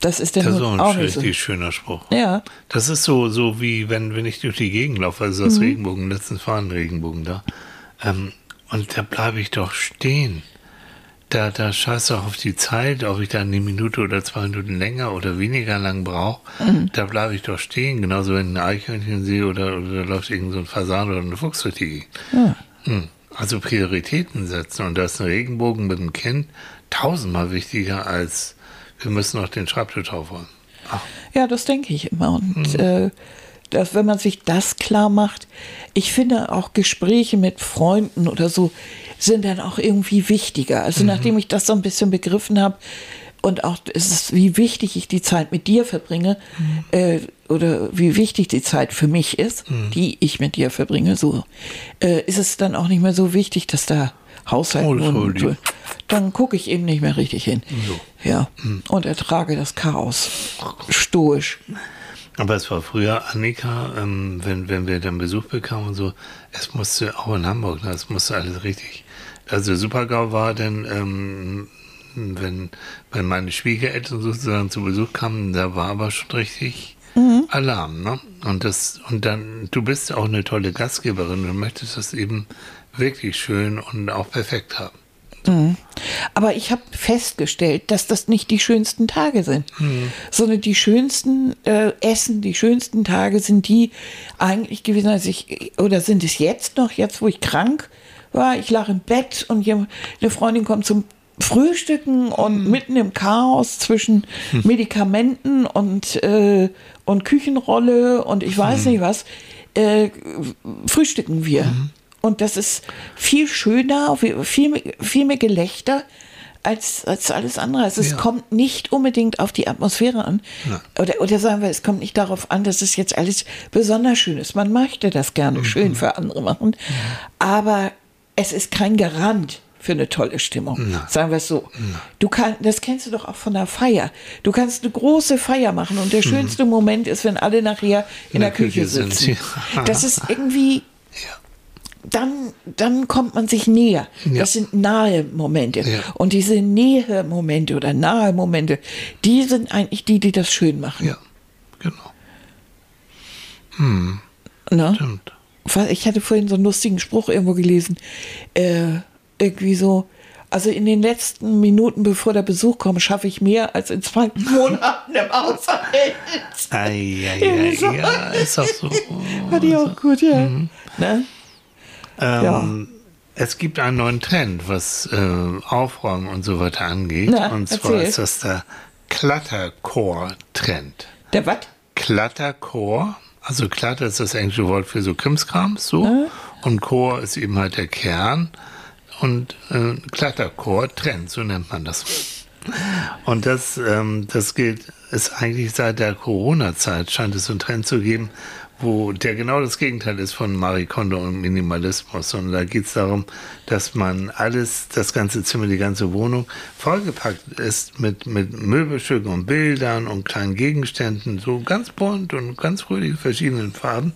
Das ist dann Das ist auch ein auch nicht so. richtig schöner Spruch. Ja, Das ist so, so wie wenn, wenn ich durch die Gegend laufe, also Mhm. das Regenbogen, letztens war ein Regenbogen da. Ähm, und da bleibe ich doch stehen. Da, da scheiß doch auf die Zeit, ob ich da eine Minute oder zwei Minuten länger oder weniger lang brauche. Mhm. Da bleibe ich doch stehen. Genauso wenn ich ein Eichhörnchen sehe oder, oder da läuft irgend so ein Fasan oder eine Fuchs durch die Gegend. Hm. Also Prioritäten setzen. Und da ist ein Regenbogen mit dem Kind tausendmal wichtiger als wir müssen noch den Schreibtisch aufräumen. Ach, ja, das denke ich immer. Und äh, dass, wenn man sich das klar macht, ich finde auch Gespräche mit Freunden oder so sind dann auch irgendwie wichtiger. Also nachdem ich das so ein bisschen begriffen habe und auch es ist, wie wichtig ich die Zeit mit dir verbringe äh, oder wie wichtig die Zeit für mich ist, die ich mit dir verbringe, so äh, ist es dann auch nicht mehr so wichtig, dass da Haushalt Oh, und lieb. dann gucke ich eben nicht mehr richtig hin. Ja, und ertrage das Chaos stoisch. Aber es war früher, Annika, ähm, wenn, wenn wir dann Besuch bekamen und so, es musste auch in Hamburg, ne, es musste alles richtig. Also Supergau war dann, ähm, wenn, wenn meine Schwiegereltern sozusagen zu Besuch kamen, da war aber schon richtig Alarm, ne? Und das, und dann, du bist auch eine tolle Gastgeberin und möchtest das eben wirklich schön und auch perfekt haben. Aber ich habe festgestellt, dass das nicht die schönsten Tage sind, sondern die schönsten äh, Essen, die schönsten Tage sind die eigentlich gewesen, als ich, oder sind es jetzt noch, jetzt wo ich krank war, ich lag im Bett und eine Freundin kommt zum Frühstücken und mitten im Chaos zwischen Medikamenten und, äh, und Küchenrolle und ich weiß nicht was, äh, frühstücken wir. Und das ist viel schöner, viel, mehr- viel mehr Gelächter als, als alles andere. Also es Ja. kommt nicht unbedingt auf die Atmosphäre an. Oder, oder sagen wir, es kommt nicht darauf an, dass es jetzt alles besonders schön ist. Man möchte das gerne Mhm. schön für andere machen. Aber es ist kein Garant für eine tolle Stimmung. Nein. Sagen wir es so. Du kann, das kennst du doch auch von der Feier. Du kannst eine große Feier machen und der schönste Moment ist, wenn alle nachher in, der, Küche, sind. sitzen. Das ist irgendwie Ja. dann, dann kommt man sich näher. Ja. Das sind nahe Momente. Ja. Und diese Nähe-Momente oder nahe Momente, die sind eigentlich die, die das schön machen. Ja, genau. Ne? Stimmt. Ich hatte vorhin so einen lustigen Spruch irgendwo gelesen. Äh, irgendwie so, also in den letzten Minuten, bevor der Besuch kommt, schaffe ich mehr als in zwei Monaten im Haushalt. Ei, ei, Irgendwie ei, so. ja, ist auch so. Fand ich auch gut, ja. Ne? Ähm, Es gibt einen neuen Trend, was äh, Aufräumen und so weiter angeht. Na, und zwar erzähl. ist das der Cluttercore-Trend. Der was? Cluttercore, also Clutter ist das englische Wort für so Krimskrams, so. Und Core ist eben halt der Kern. Und äh, Cluttercore-Trend, so nennt man das. Und das, ähm, das gilt, ist eigentlich seit der Corona-Zeit, scheint es so einen Trend zu geben, wo der genau das Gegenteil ist von Marie Kondo und Minimalismus, sondern da geht es darum, dass man alles, das ganze Zimmer, die ganze Wohnung vollgepackt ist mit, mit Möbelstücken und Bildern und kleinen Gegenständen, so ganz bunt und ganz fröhlich verschiedenen Farben,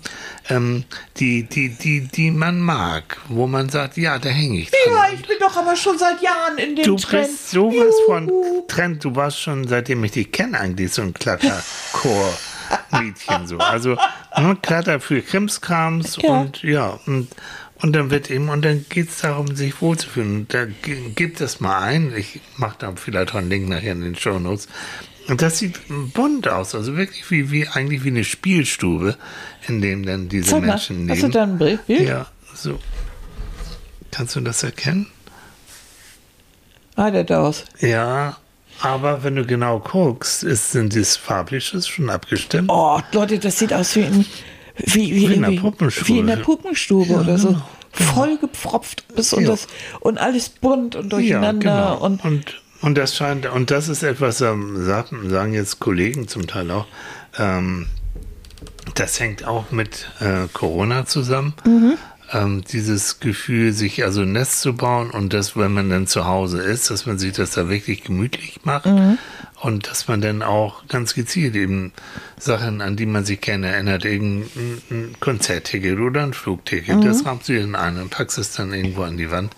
ähm, die, die, die, die man mag, wo man sagt, ja, da hänge ich dran. Ja, ich bin doch aber schon seit Jahren in dem Du Trend. bist sowas von Trend. Du warst schon, seitdem ich dich kenne, eigentlich so ein Kletterchor-Mädchen. So. Also nur Kletter für Krimskrams Ja. und ja, und, und dann wird eben, und dann geht es darum, sich wohlzufühlen. Und da gibt es mal ein, ich mache da vielleicht auch einen Link nachher in den Shownotes. Und das sieht bunt aus, also wirklich wie, wie eigentlich wie eine Spielstube, in dem dann diese Sag mal, Menschen leben. hast du da ein Bild? Ja, so. Kannst du das erkennen? Ah, der Daus. Ja, aber wenn du genau guckst, ist, sind die Farbliches schon abgestimmt. Oh, Leute, das sieht aus wie in, wie, wie, Wie in der Puppenstube. Wie in der Puppenstube oder so. genau, Voll gepfropft ist und, Ja. das, und alles bunt und durcheinander. Und genau. und, und das scheint, und das ist etwas, ähm, sagen, sagen jetzt Kollegen zum Teil auch, ähm, das hängt auch mit äh, Corona zusammen. Mhm. Ähm, dieses Gefühl, sich also ein Nest zu bauen und das, wenn man dann zu Hause ist, dass man sich das da wirklich gemütlich macht Mhm. und dass man dann auch ganz gezielt eben Sachen, an die man sich gerne erinnert, irgendein ein Konzertticket oder ein Flugticket, das Mhm. rahmst du dann ein und packst es dann irgendwo an die Wand.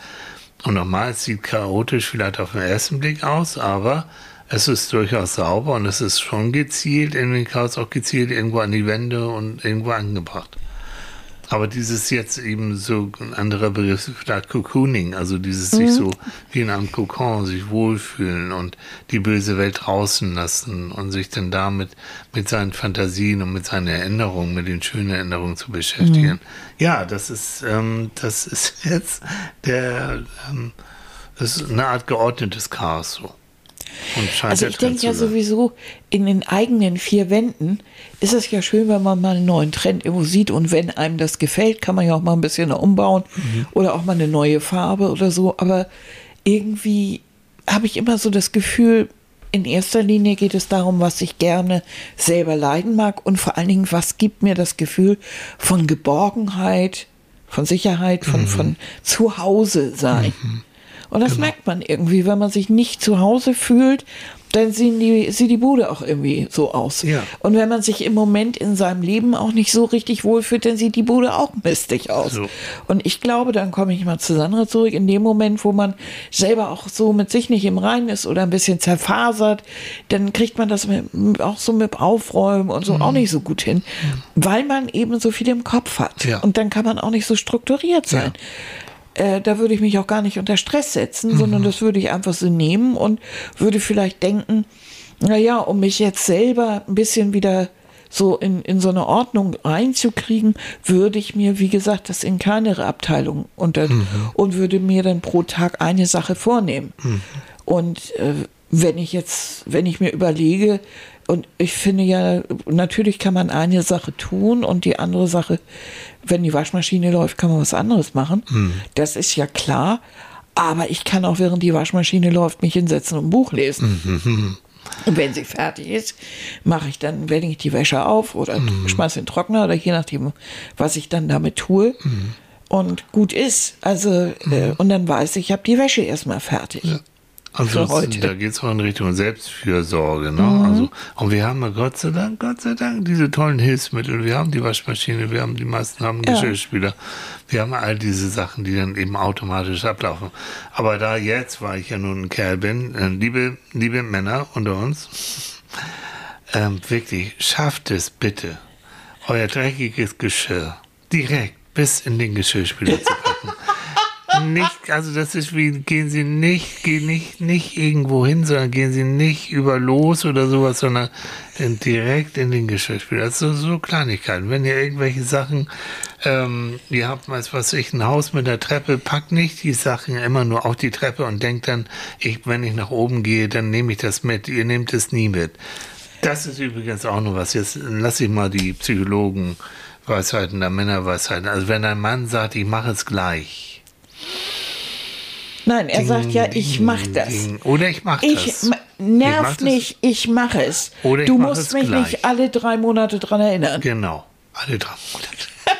Und nochmal, es sieht chaotisch vielleicht auf den ersten Blick aus, aber es ist durchaus sauber und es ist schon gezielt in den Chaos auch gezielt irgendwo an die Wände und irgendwo angebracht. Aber dieses jetzt eben so ein anderer Begriff da Cocooning, also dieses sich so wie in einem Kokon sich wohlfühlen und die böse Welt draußen lassen und sich dann damit mit seinen Fantasien und mit seinen Erinnerungen, mit den schönen Erinnerungen zu beschäftigen. Ja, das ist ähm, das ist jetzt der ähm, das ist eine Art geordnetes Chaos so. Und also ich denke ja sowieso, in den eigenen vier Wänden ist es ja schön, wenn man mal einen neuen Trend irgendwo sieht und wenn einem das gefällt, kann man ja auch mal ein bisschen umbauen Mhm. oder auch mal eine neue Farbe oder so. Aber irgendwie habe ich immer so das Gefühl, in erster Linie geht es darum, was ich gerne selber leiden mag und vor allen Dingen, was gibt mir das Gefühl von Geborgenheit, von Sicherheit, von, Mhm. von Zuhause sein. Und das merkt man irgendwie, wenn man sich nicht zu Hause fühlt, dann sehen die, sieht die Bude auch irgendwie so aus. Ja. Und wenn man sich im Moment in seinem Leben auch nicht so richtig wohlfühlt, dann sieht die Bude auch mistig aus. So. Und ich glaube, dann komme ich mal zu Sandra zurück, in dem Moment, wo man selber auch so mit sich nicht im Reinen ist oder ein bisschen zerfasert, dann kriegt man das mit, auch so mit Aufräumen und so Mhm. auch nicht so gut hin, weil man eben so viel im Kopf hat. Ja. Und dann kann man auch nicht so strukturiert sein. Äh, da würde ich mich auch gar nicht unter Stress setzen, Mhm. sondern das würde ich einfach so nehmen und würde vielleicht denken, naja, um mich jetzt selber ein bisschen wieder so in, in so eine Ordnung reinzukriegen, würde ich mir, wie gesagt, das in kleinere Abteilungen unter und würde mir dann pro Tag eine Sache vornehmen. Und äh, wenn ich jetzt, wenn ich mir überlege, und ich finde ja, natürlich kann man eine Sache tun und die andere Sache, wenn die Waschmaschine läuft, kann man was anderes machen. Das ist ja klar. Aber ich kann auch, während die Waschmaschine läuft, mich hinsetzen und ein Buch lesen. Und wenn sie fertig ist, mache ich dann, werde ich die Wäsche auf oder schmeiße in den Trockner oder je nachdem, was ich dann damit tue. Und gut ist. Also, äh, und dann weiß ich, ich habe die Wäsche erstmal fertig. Also heute. da geht es auch in Richtung Selbstfürsorge. Ne? Also, und wir haben ja Gott sei Dank, Gott sei Dank diese tollen Hilfsmittel. Wir haben die Waschmaschine, wir haben die meisten haben Ja. Geschirrspüler. Wir haben all diese Sachen, die dann eben automatisch ablaufen. Aber da jetzt, weil ich ja nun ein Kerl bin, äh, liebe, liebe Männer unter uns, ähm, wirklich, schafft es bitte, euer dreckiges Geschirr direkt bis in den Geschirrspüler zu packen nicht, also das ist wie, gehen Sie nicht, gehen nicht, nicht irgendwo hin, sondern gehen Sie nicht über los oder sowas, sondern in- direkt in den Geschirrspüler. Das sind so, Kleinigkeiten. Wenn ihr irgendwelche Sachen, ähm, ihr habt weiß was ich, ein Haus mit einer Treppe, packt nicht die Sachen immer nur auf die Treppe und denkt dann, ich, wenn ich nach oben gehe, dann nehme ich das mit. Ihr nehmt es nie mit. Das ist übrigens auch noch was. Jetzt lasse ich mal die Psychologen Weisheiten der Männerweisheiten. Also wenn ein Mann sagt, ich mache es gleich, Nein, er sagt ja, Ding, ich ding, mach das. ding. Oder ich mach Ich das. m- Ich nerv mach das. nicht, ich mache es. Oder ich du mach musst es mich gleich. nicht alle drei Monate dran erinnern. Genau. Alle drei Monate.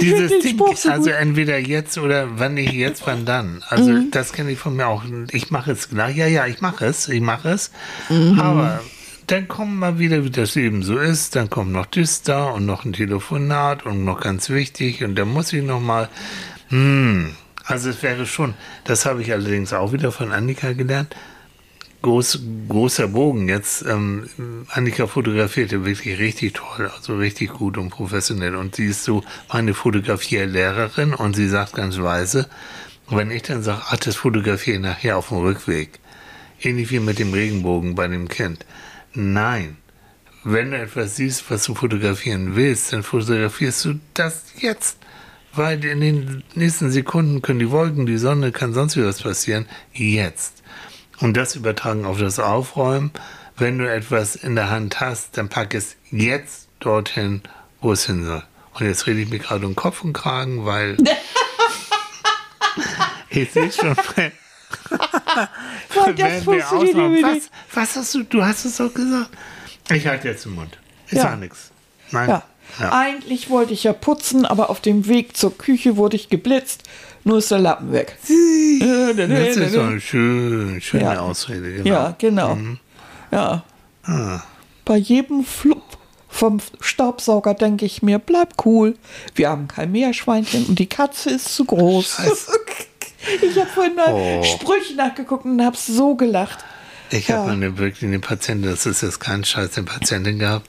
Dieses Ding, Spruch so also entweder jetzt oder wann nicht jetzt, wann dann. Also Mhm. das kenne ich von mir auch. Ich mache es klar. Ja, ja, ich mache es, ich mache es. Mhm. Aber dann kommt mal wieder, wie das Leben so ist. Dann kommt noch da und noch ein Telefonat und noch ganz wichtig. Und dann muss ich noch mal. Hm, also es wäre schon. Das habe ich allerdings auch wieder von Annika gelernt groß, großer Bogen jetzt. Ähm, Annika fotografierte wirklich richtig toll, also richtig gut und professionell. Und sie ist so meine Fotografierlehrerin und sie sagt ganz weise, wenn ich dann sage, ach, das fotografiere ich nachher auf dem Rückweg, ähnlich wie mit dem Regenbogen bei dem Kind. Nein. Wenn du etwas siehst, was du fotografieren willst, dann fotografierst du das jetzt. Weil in den nächsten Sekunden können die Wolken, die Sonne, kann sonst wieder was passieren. Jetzt. Und das übertragen auf das Aufräumen. Wenn du etwas in der Hand hast, dann pack es jetzt dorthin, wo es hin soll. Und jetzt rede ich mir gerade um Kopf und Kragen, weil ich sehe schon, Weil das funktioniert irgendwie was, nicht. was hast du, du hast es doch gesagt. Ich halte jetzt den Mund. Ich Ja. sag nichts. Nein. Ja. Ja. Eigentlich wollte ich ja putzen, aber auf dem Weg zur Küche wurde ich geblitzt. Nur ist der Lappen weg. Äh, Das ist so eine schön, schöne Ja. Ausrede. Genau. Ja, genau. Mhm. Ja. Ah. Bei jedem Flupp vom Staubsauger denke ich mir, bleib cool. Wir haben kein Meerschweinchen und die Katze ist zu groß. ich habe vorhin mal Oh. Sprüche nachgeguckt und habe so gelacht. Ich Ja. habe eine wirklich eine Patientin, das ist jetzt kein Scheiß, eine Patientin gehabt.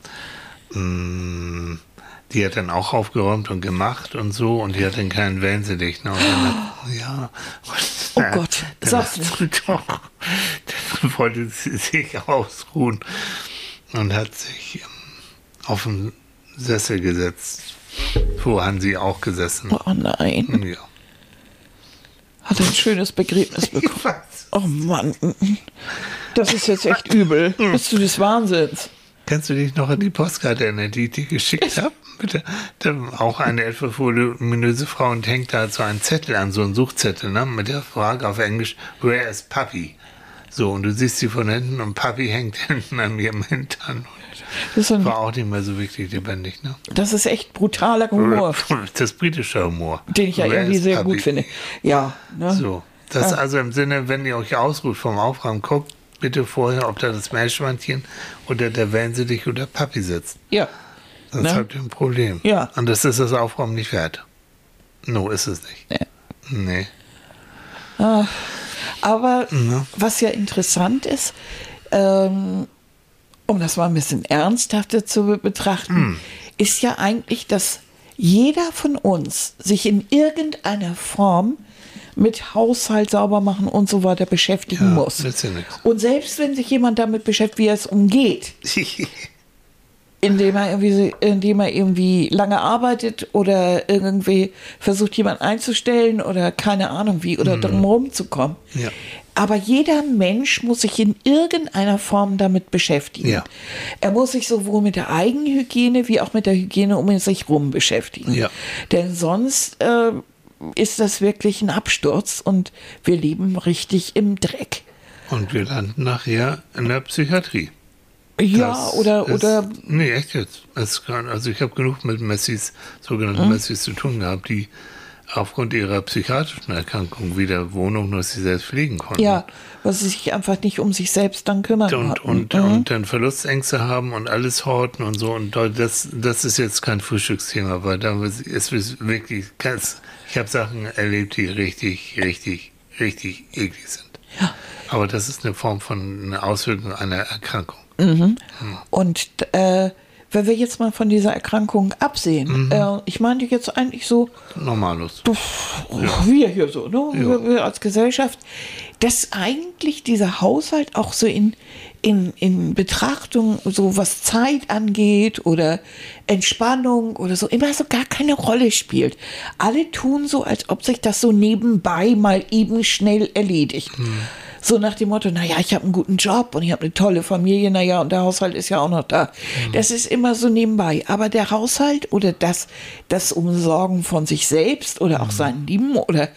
mm, Die hat dann auch aufgeräumt und gemacht und so und die hat dann keinen Wellensittich. Ne? Hat, ja. Oh dann- Gott, dann sag's hat- Doch. Dann wollte sie sich ausruhen und hat sich ähm, auf den Sessel gesetzt. Wo haben sie auch gesessen? Oh nein, Ja. Hat ein schönes Begräbnis bekommen. Oh Mann, das ist jetzt echt übel. Bist du des Wahnsinns? Kannst du dich noch an die Postkarte erinnern, die ich dir geschickt habe? Bitte. Da, auch eine etwas voluminöse Frau und hängt da so einen Zettel an, so einen Suchzettel, ne? mit der Frage auf Englisch, where is Puppy? So, und du siehst sie von hinten und Puppy hängt hinten an ihrem Hintern. Das ist, ein, War auch nicht mehr so wirklich lebendig, ne? das ist echt brutaler Humor, Das britische Humor. den ich ja irgendwie sehr gut finde. Ja, ne? So, das also im Sinne, wenn ihr euch ausruht vom Aufräumen, guckt bitte vorher, ob da das Meerschweinchen oder der Wellensittich oder Papi sitzt. ja. Sonst Ne? habt ihr ein Problem. Ja. Und das ist das Aufräumen nicht wert. No, ist es nicht. Nee. Nee. Aber Ja. was ja interessant ist, ähm, um das mal ein bisschen ernsthafter zu be- betrachten, Hm. ist ja eigentlich, dass jeder von uns sich in irgendeiner Form mit Haushalt sauber machen und so weiter beschäftigen Ja, muss. Und selbst wenn sich jemand damit beschäftigt, wie er es umgeht, indem er irgendwie, indem er irgendwie lange arbeitet oder irgendwie versucht, jemanden einzustellen oder keine Ahnung wie oder drumherum zu kommen. Mhm. Ja. Aber jeder Mensch muss sich in irgendeiner Form damit beschäftigen. Ja. Er muss sich sowohl mit der Eigenhygiene wie auch mit der Hygiene um sich rum beschäftigen. Ja. Denn sonst äh, ist das wirklich ein Absturz und wir leben richtig im Dreck. Und wir landen nachher in der Psychiatrie. Ja, Das oder, ist, oder Nee, echt jetzt. Also ich habe genug mit Messis, sogenannten Mhm. Messis zu tun gehabt, die aufgrund ihrer psychiatrischen Erkrankung wieder Wohnung nur sie selbst pflegen konnten. ja, was sich einfach nicht um sich selbst dann kümmern und, und, Mhm. und dann Verlustängste haben und alles horten und so. Und das, das ist jetzt kein Frühstücksthema, weil da ist es wirklich ganz, ich habe Sachen erlebt, die richtig, richtig, richtig eklig sind. Ja. Aber das ist eine Form von einer Auswirkung einer Erkrankung. Und äh, wenn wir jetzt mal von dieser Erkrankung absehen, Mhm. äh, ich meinte jetzt eigentlich so, Normallos. wir hier so, ne? Wir, wir als Gesellschaft, dass eigentlich dieser Haushalt auch so in, in, in Betrachtung, so was Zeit angeht oder Entspannung oder so, immer so gar keine Rolle spielt. Alle tun so, als ob sich das so nebenbei mal eben schnell erledigt. So nach dem Motto, naja, ich habe einen guten Job und ich habe eine tolle Familie, naja, und der Haushalt ist ja auch noch da. Das ist immer so nebenbei. Aber der Haushalt oder das, das Umsorgen von sich selbst oder auch seinen Lieben oder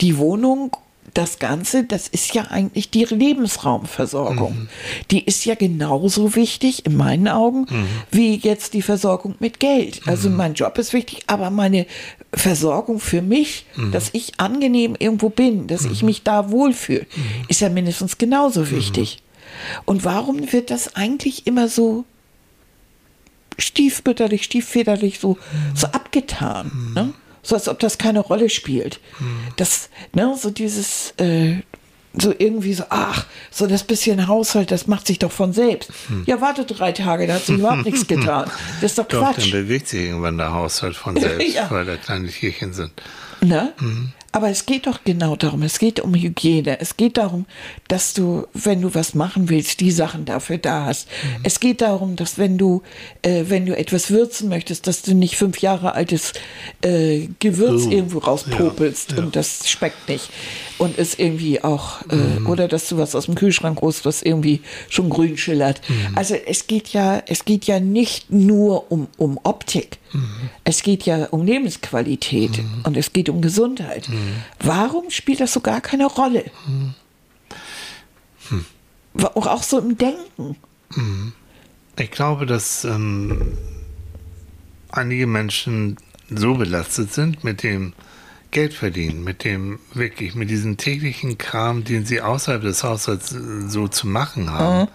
die Wohnung das Ganze, das ist ja eigentlich die Lebensraumversorgung. Mhm. Die ist ja genauso wichtig in meinen Augen mhm. wie jetzt die Versorgung mit Geld. Also mhm. mein Job ist wichtig, aber meine Versorgung für mich, mhm. dass ich angenehm irgendwo bin, dass ich mhm. mich da wohlfühle, mhm. ist ja mindestens genauso wichtig. Und warum wird das eigentlich immer so stiefmütterlich, stieffederlich so, so abgetan? Ne? so als ob das keine Rolle spielt. Das, ne, so dieses, äh, so irgendwie so, ach, so das bisschen Haushalt, das macht sich doch von selbst. Hm. Ja, warte drei Tage, da hat sich überhaupt nichts getan. Das ist doch, doch Quatsch. Dann bewegt sich irgendwann der Haushalt von selbst, ja. weil da kleine Tierchen sind. Ne? Mhm. Aber es geht doch genau darum, es geht um Hygiene. Es geht darum, dass du, wenn du was machen willst, die Sachen dafür da hast. Mhm. Es geht darum, dass wenn du, äh, wenn du etwas würzen möchtest, dass du nicht fünf Jahre altes äh, Gewürz oh, irgendwo rauspopelst ja, ja. und das schmeckt nicht und ist irgendwie auch, äh, mhm. oder dass du was aus dem Kühlschrank holst, was irgendwie schon grün schillert. Mhm. Also es geht ja, es geht ja nicht nur um, um Optik. Mhm. Es geht ja um Lebensqualität mhm. und es geht um Gesundheit. Mhm. Warum spielt das so gar keine Rolle? Mhm. Hm. Auch so im Denken. Ich glaube, dass ähm, einige Menschen so belastet sind mit dem Geld verdienen, mit dem wirklich, mit diesem täglichen Kram, den sie außerhalb des Haushalts äh, so zu machen haben, mhm.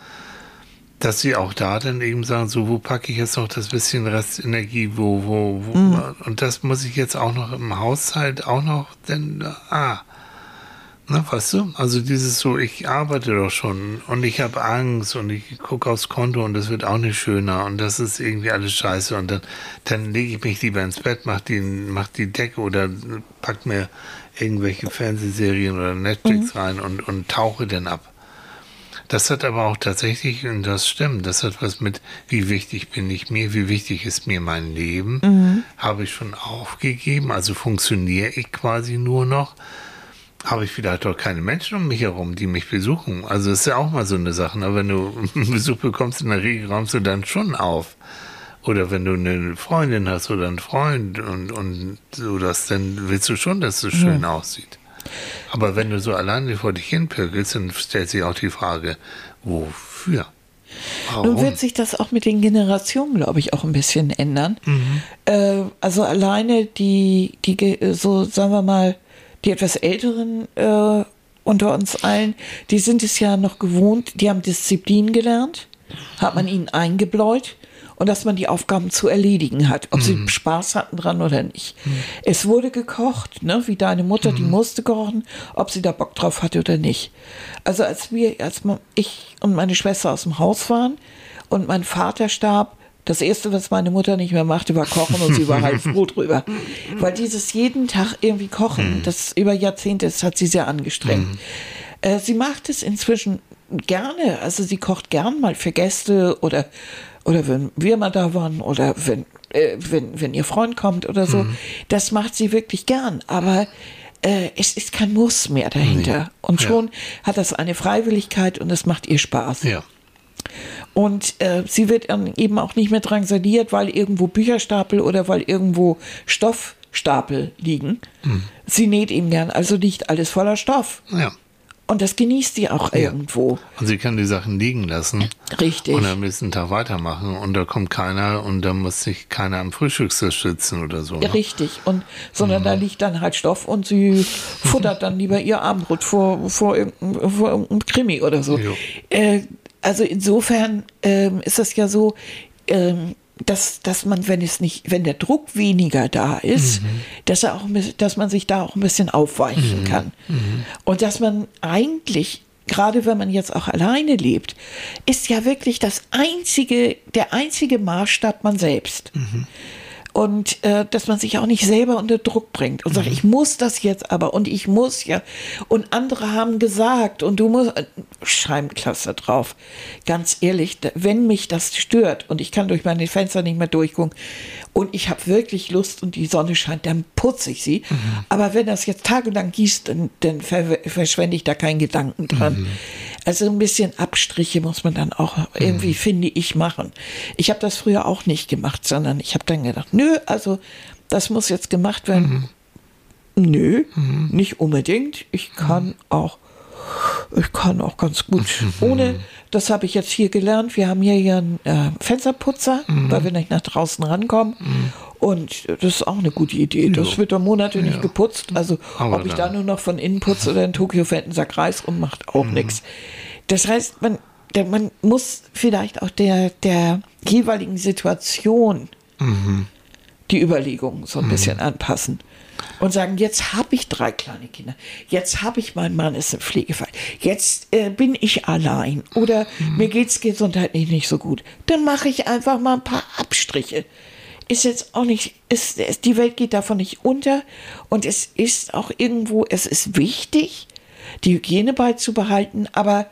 dass sie auch da dann eben sagen, so, wo packe ich jetzt noch das bisschen Restenergie, wo, wo, wo, mhm. und das muss ich jetzt auch noch im Haushalt auch noch, denn, ah, Ne, weißt du? Also dieses so, ich arbeite doch schon und ich habe Angst und ich gucke aufs Konto und das wird auch nicht schöner und das ist irgendwie alles scheiße und dann, dann lege ich mich lieber ins Bett, mach die, mach die Decke oder pack mir irgendwelche Fernsehserien oder Netflix mhm. rein und, und tauche dann ab. Das hat aber auch tatsächlich, und das stimmt, das hat was mit, wie wichtig bin ich mir, wie wichtig ist mir mein Leben, mhm. habe ich schon aufgegeben, also funktioniere ich quasi nur noch habe ich vielleicht doch keine Menschen um mich herum, die mich besuchen. Also ist ja auch mal so eine Sache. Aber wenn du einen Besuch bekommst, in der Regel räumst du dann schon auf. Oder wenn du eine Freundin hast oder einen Freund und, und so das, dann willst du schon, dass es schön ja. aussieht. Aber wenn du so alleine vor dich hinpirkelst, dann stellt sich auch die Frage, wofür? Warum? Nun wird sich das auch mit den Generationen, glaube ich, auch ein bisschen ändern. Mhm. Äh, also alleine die, die, so sagen wir mal, die etwas älteren äh, unter uns allen, die sind es ja noch gewohnt, die haben Disziplin gelernt, hat man ihnen eingebläut und dass man die Aufgaben zu erledigen hat, ob mhm. sie Spaß hatten dran oder nicht. Mhm. Es wurde gekocht, ne, wie deine Mutter, mhm. die musste kochen, ob sie da Bock drauf hatte oder nicht. Also als wir, als ich und meine Schwester aus dem Haus waren und mein Vater starb, das erste, was meine Mutter nicht mehr machte, war kochen und sie war halt froh drüber. Weil dieses jeden Tag irgendwie kochen, mhm. das über Jahrzehnte ist, hat sie sehr angestrengt. Mhm. Äh, sie macht es inzwischen gerne, also sie kocht gern mal für Gäste oder, oder wenn wir mal da waren oder wenn, äh, wenn, wenn ihr Freund kommt oder so. Mhm. Das macht sie wirklich gern, aber äh, es ist kein Muss mehr dahinter. Nee. Und schon ja. hat das eine Freiwilligkeit und es macht ihr Spaß. Ja. Und äh, sie wird eben auch nicht mehr drangsaliert, weil irgendwo Bücherstapel oder weil irgendwo Stoffstapel liegen. Mhm. Sie näht eben gern, also liegt alles voller Stoff. Ja. Und das genießt sie auch ja. irgendwo. Und sie kann die Sachen liegen lassen. Richtig. Und am nächsten Tag weitermachen. Und da kommt keiner und da muss sich keiner am Frühstückstisch sitzen oder so. Ne? Richtig. Und, sondern mhm. da liegt dann halt Stoff und sie futtert dann lieber ihr Abendbrot vor, vor, irgendeinem, vor irgendeinem Krimi oder so. Äh, also insofern ähm, ist das ja so, ähm, dass, dass man, wenn es nicht, wenn der Druck weniger da ist, mhm. dass er auch, dass man sich da auch ein bisschen aufweichen mhm. kann. Mhm. Und dass man eigentlich, gerade wenn man jetzt auch alleine lebt, ist ja wirklich das einzige, der einzige Maßstab man selbst. Und äh, dass man sich auch nicht selber unter Druck bringt und sagt, mhm. ich muss das jetzt aber und ich muss ja und andere haben gesagt und du musst äh, Scheibenklasse drauf. Ganz ehrlich, wenn mich das stört und ich kann durch meine Fenster nicht mehr durchgucken und ich habe wirklich Lust und die Sonne scheint, dann putze ich sie. Mhm. Aber wenn das jetzt tagelang gießt, dann, dann verschwende ich da keinen Gedanken dran. Mhm. Also ein bisschen Abstriche muss man dann auch irgendwie, mhm. finde ich, machen. Ich habe das früher auch nicht gemacht, sondern ich habe dann gedacht, nö, also das muss jetzt gemacht werden. Mhm. Nö, nicht unbedingt. Ich kann auch, ich kann auch ganz gut ohne. Das habe ich jetzt hier gelernt. Wir haben hier ja einen äh, Fensterputzer, weil wir nicht nach draußen rankommen. Und das ist auch eine gute Idee. Das wird dann Monate Ja. nicht geputzt. Also Aber ob ich da nur noch von innen putze oder in Tokio fällt ein Sack Reis und macht auch Mhm. nichts. Das heißt, man, der, man muss vielleicht auch der, der jeweiligen Situation Mhm. die Überlegungen so ein bisschen anpassen. Und sagen, jetzt habe ich drei kleine Kinder, jetzt habe ich, mein Mann ist im Pflegefall, jetzt äh, bin ich allein oder mir geht es gesundheitlich nicht so gut. Dann mache ich einfach mal ein paar Abstriche. Ist jetzt auch nicht, ist, ist, die Welt geht davon nicht unter und es ist auch irgendwo, es ist wichtig, die Hygiene beizubehalten, aber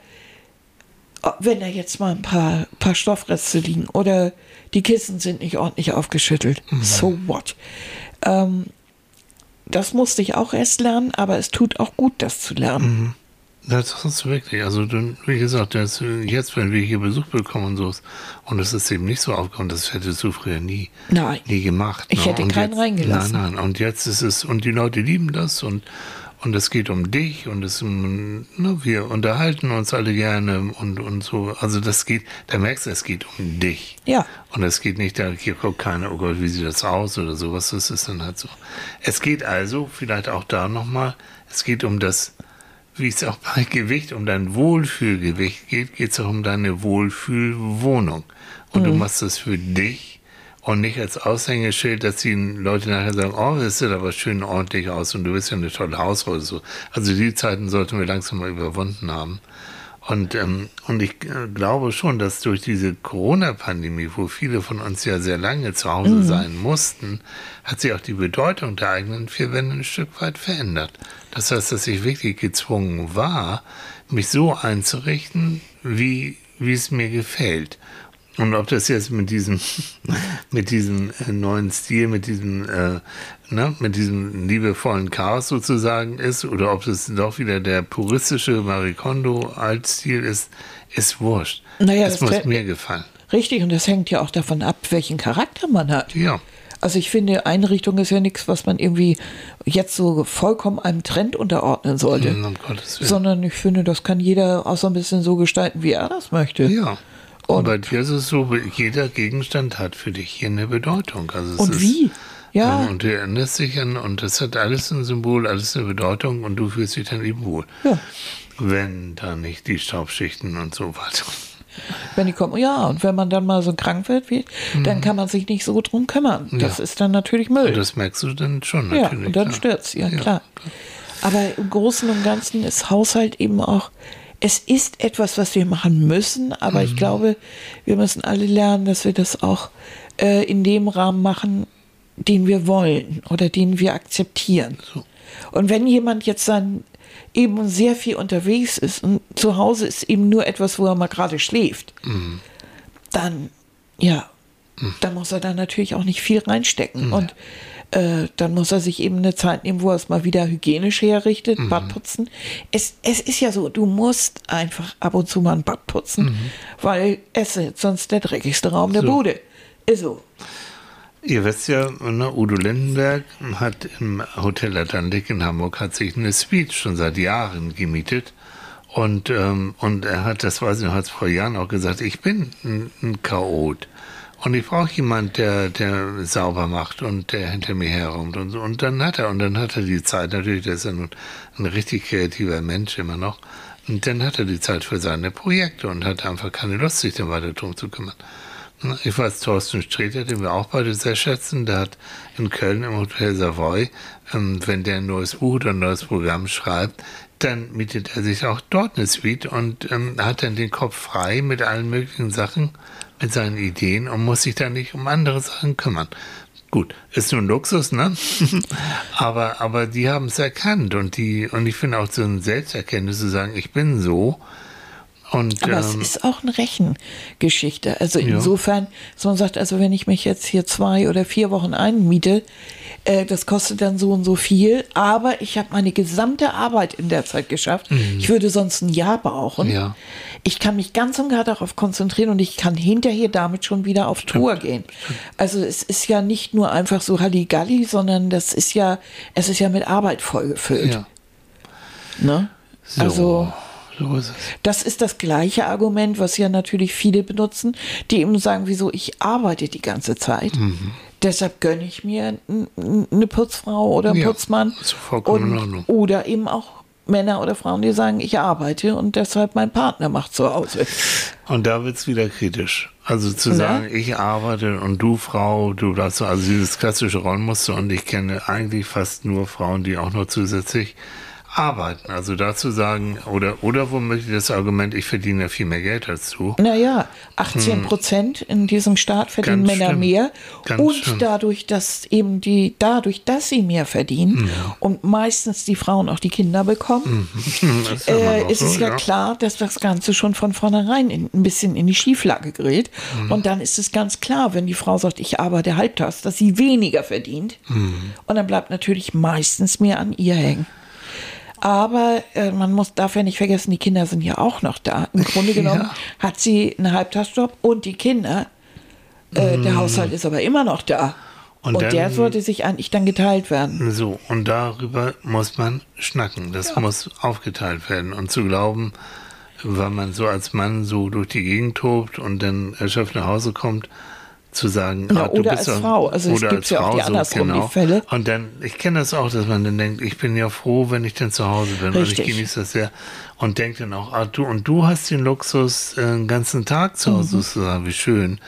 Oh, wenn da jetzt mal ein paar, paar Stoffreste liegen oder die Kissen sind nicht ordentlich aufgeschüttelt, so what? Ähm, das musste ich auch erst lernen, aber es tut auch gut, das zu lernen. Das ist wirklich. Also, wie gesagt, das, jetzt, wenn wir hier Besuch bekommen und so, und es ist eben nicht so aufgekommen, das hättest du früher nie, Nein. nie gemacht. Ich hätte Und keinen jetzt, reingelassen. Nein, nein. Und jetzt ist es, und die Leute lieben das und, und es geht um dich und es, um, ne, wir unterhalten uns alle gerne und, und so. Also, das geht, da merkst du, es geht um dich. Ja. Und es geht nicht, da hier guckt keiner, oh Gott, wie sieht das aus oder sowas. Das ist dann halt so. Es geht also, vielleicht auch da nochmal, es geht um das, wie es auch bei Gewicht, um dein Wohlfühlgewicht geht, geht es auch um deine Wohlfühlwohnung. Und du machst das für dich und nicht als Aushängeschild, dass die Leute nachher sagen, oh, das sieht aber schön ordentlich aus und du bist ja eine tolle Hausfrau. So. Also die Zeiten sollten wir langsam mal überwunden haben. Und, ähm, und ich äh, glaube schon, dass durch diese Corona-Pandemie, wo viele von uns ja sehr lange zu Hause sein mussten, hat sich auch die Bedeutung der eigenen vier Wände ein Stück weit verändert. Das heißt, dass ich wirklich gezwungen war, mich so einzurichten, wie, wie es mir gefällt. Und ob das jetzt mit diesem, mit diesem äh, neuen Stil, mit diesem, äh, ne, mit diesem liebevollen Chaos sozusagen ist, oder ob es doch wieder der puristische Marie Kondo-Altstil ist, ist wurscht. Naja, es das muss mir gefallen. Richtig, und das hängt ja auch davon ab, welchen Charakter man hat. Ja. Also ich finde, Einrichtung ist ja nichts, was man irgendwie jetzt so vollkommen einem Trend unterordnen sollte. Um. Sondern ich finde, das kann jeder auch so ein bisschen so gestalten, wie er das möchte. Ja. Und bei dir ist es so, jeder Gegenstand hat für dich hier eine Bedeutung. Also Und ist, wie? Ja. Und du erinnerst dich an, und das hat alles ein Symbol, alles eine Bedeutung und du fühlst dich dann eben wohl. Ja. Wenn da nicht die Staubschichten und so weiter. Wenn die kommen, ja, und wenn man dann mal so krank wird, wie, dann kann man sich nicht so drum kümmern. Das Ja. ist dann natürlich Müll. Und das merkst du dann schon ja, natürlich. und dann klar. stört's, ja, klar. Aber im Großen und Ganzen ist Haushalt eben auch, es ist etwas, was wir machen müssen, aber Mhm. ich glaube, wir müssen alle lernen, dass wir das auch äh, in dem Rahmen machen, den wir wollen oder den wir akzeptieren. Und wenn jemand jetzt dann eben sehr viel unterwegs ist und zu Hause ist eben nur etwas, wo er mal gerade schläft, Mhm. dann, ja, da muss er dann natürlich auch nicht viel reinstecken. Und äh, dann muss er sich eben eine Zeit nehmen, wo er es mal wieder hygienisch herrichtet, Bad putzen. Es, es ist ja so, du musst einfach ab und zu mal ein Bad putzen, weil es ist sonst der dreckigste Raum der So. Bude. Ist so. Ihr wisst ja, ne, Udo Lindenberg hat im Hotel Atlantik in Hamburg hat sich eine Suite schon seit Jahren gemietet. Und, ähm, und er hat, das weiß ich noch, hat es vor Jahren auch gesagt, ich bin ein, ein Chaot. Und ich brauche jemand, der, der sauber macht und der hinter mir herräumt und so. Und dann hat er, und dann hat er die Zeit, natürlich, der ist ja ein richtig kreativer Mensch immer noch. Und dann hat er die Zeit für seine Projekte und hat einfach keine Lust, sich dann weiter drum zu kümmern. Ich weiß, Thorsten Sträter, den wir auch beide sehr schätzen, der hat in Köln im Hotel Savoy, ähm, wenn der ein neues Buch oder ein neues Programm schreibt, dann mietet er sich auch dort eine Suite und ähm, hat dann den Kopf frei mit allen möglichen Sachen, mit seinen Ideen und muss sich dann nicht um andere Sachen kümmern. Gut, ist nur ein Luxus, ne? aber, aber die haben es erkannt und die, und ich finde auch so ein Selbsterkenntnis zu sagen, ich bin so, Und, Aber es ähm, ist auch eine Rechengeschichte. Also Ja. insofern, dass man sagt, also wenn ich mich jetzt hier zwei oder vier Wochen einmiete, äh, das kostet dann so und so viel, aber ich habe meine gesamte Arbeit in der Zeit geschafft. Ich würde sonst ein Jahr brauchen. Mhm. Ja. Ich kann mich ganz und gar darauf konzentrieren und ich kann hinterher damit schon wieder auf Tour gehen. Also es ist ja nicht nur einfach so Halligalli, sondern das ist ja, es ist ja mit Arbeit vollgefüllt. ja. Ne? So, Also so ist das ist das gleiche Argument, was ja natürlich viele benutzen, die eben sagen, wieso ich arbeite die ganze Zeit. Mhm. Deshalb gönne ich mir eine Putzfrau oder einen Ja, Putzmann. ist vollkommen in Und, Ordnung. oder eben auch Männer oder Frauen, die sagen, ich arbeite und deshalb mein Partner macht zu Hause. Und da wird's wieder kritisch. Also zu Ja. sagen, ich arbeite und du Frau, du darfst also dieses klassische Rollenmuster und ich kenne eigentlich fast nur Frauen, die auch noch zusätzlich arbeiten. Also dazu sagen, oder, oder womöglich das Argument, ich verdiene ja viel mehr Geld als du. Naja, 18 Prozent in diesem Staat verdienen. Ganz Männer schlimm. mehr. Ganz und schlimm. dadurch, dass eben die, dadurch, dass sie mehr verdienen und meistens die Frauen auch die Kinder bekommen, ist ja äh, ist es so, ja, klar, dass das Ganze schon von vornherein in, ein bisschen in die Schieflage gerät. Mhm. Und dann ist es ganz klar, wenn die Frau sagt, ich arbeite halbtags, dass sie weniger verdient. Mhm. Und dann bleibt natürlich meistens mehr an ihr hängen. Aber äh, man muss darf ja nicht vergessen, die Kinder sind ja auch noch da. Im Grunde genommen Ja. hat sie einen Halbtagsjob und die Kinder. Äh, Der Haushalt ist aber immer noch da. Und Und, dann- der sollte sich eigentlich dann geteilt werden. So, und darüber muss man schnacken. Das muss aufgeteilt werden. Und zu glauben, weil man so als Mann so durch die Gegend tobt und dann erschöpft nach Hause kommt, zu sagen, Ja, ah, du oder bist als doch- Frau. Also es als ja auch die Frau, so, andersrum, die genau. Fälle. Und dann, ich kenne das auch, dass man dann denkt, ich bin ja froh, wenn ich dann zu Hause bin. Und ich Richtig. genieße das sehr. Und denkt dann auch, ah, du, und du hast den Luxus, äh, den ganzen Tag zu Hause Mhm. zu sein, wie schön.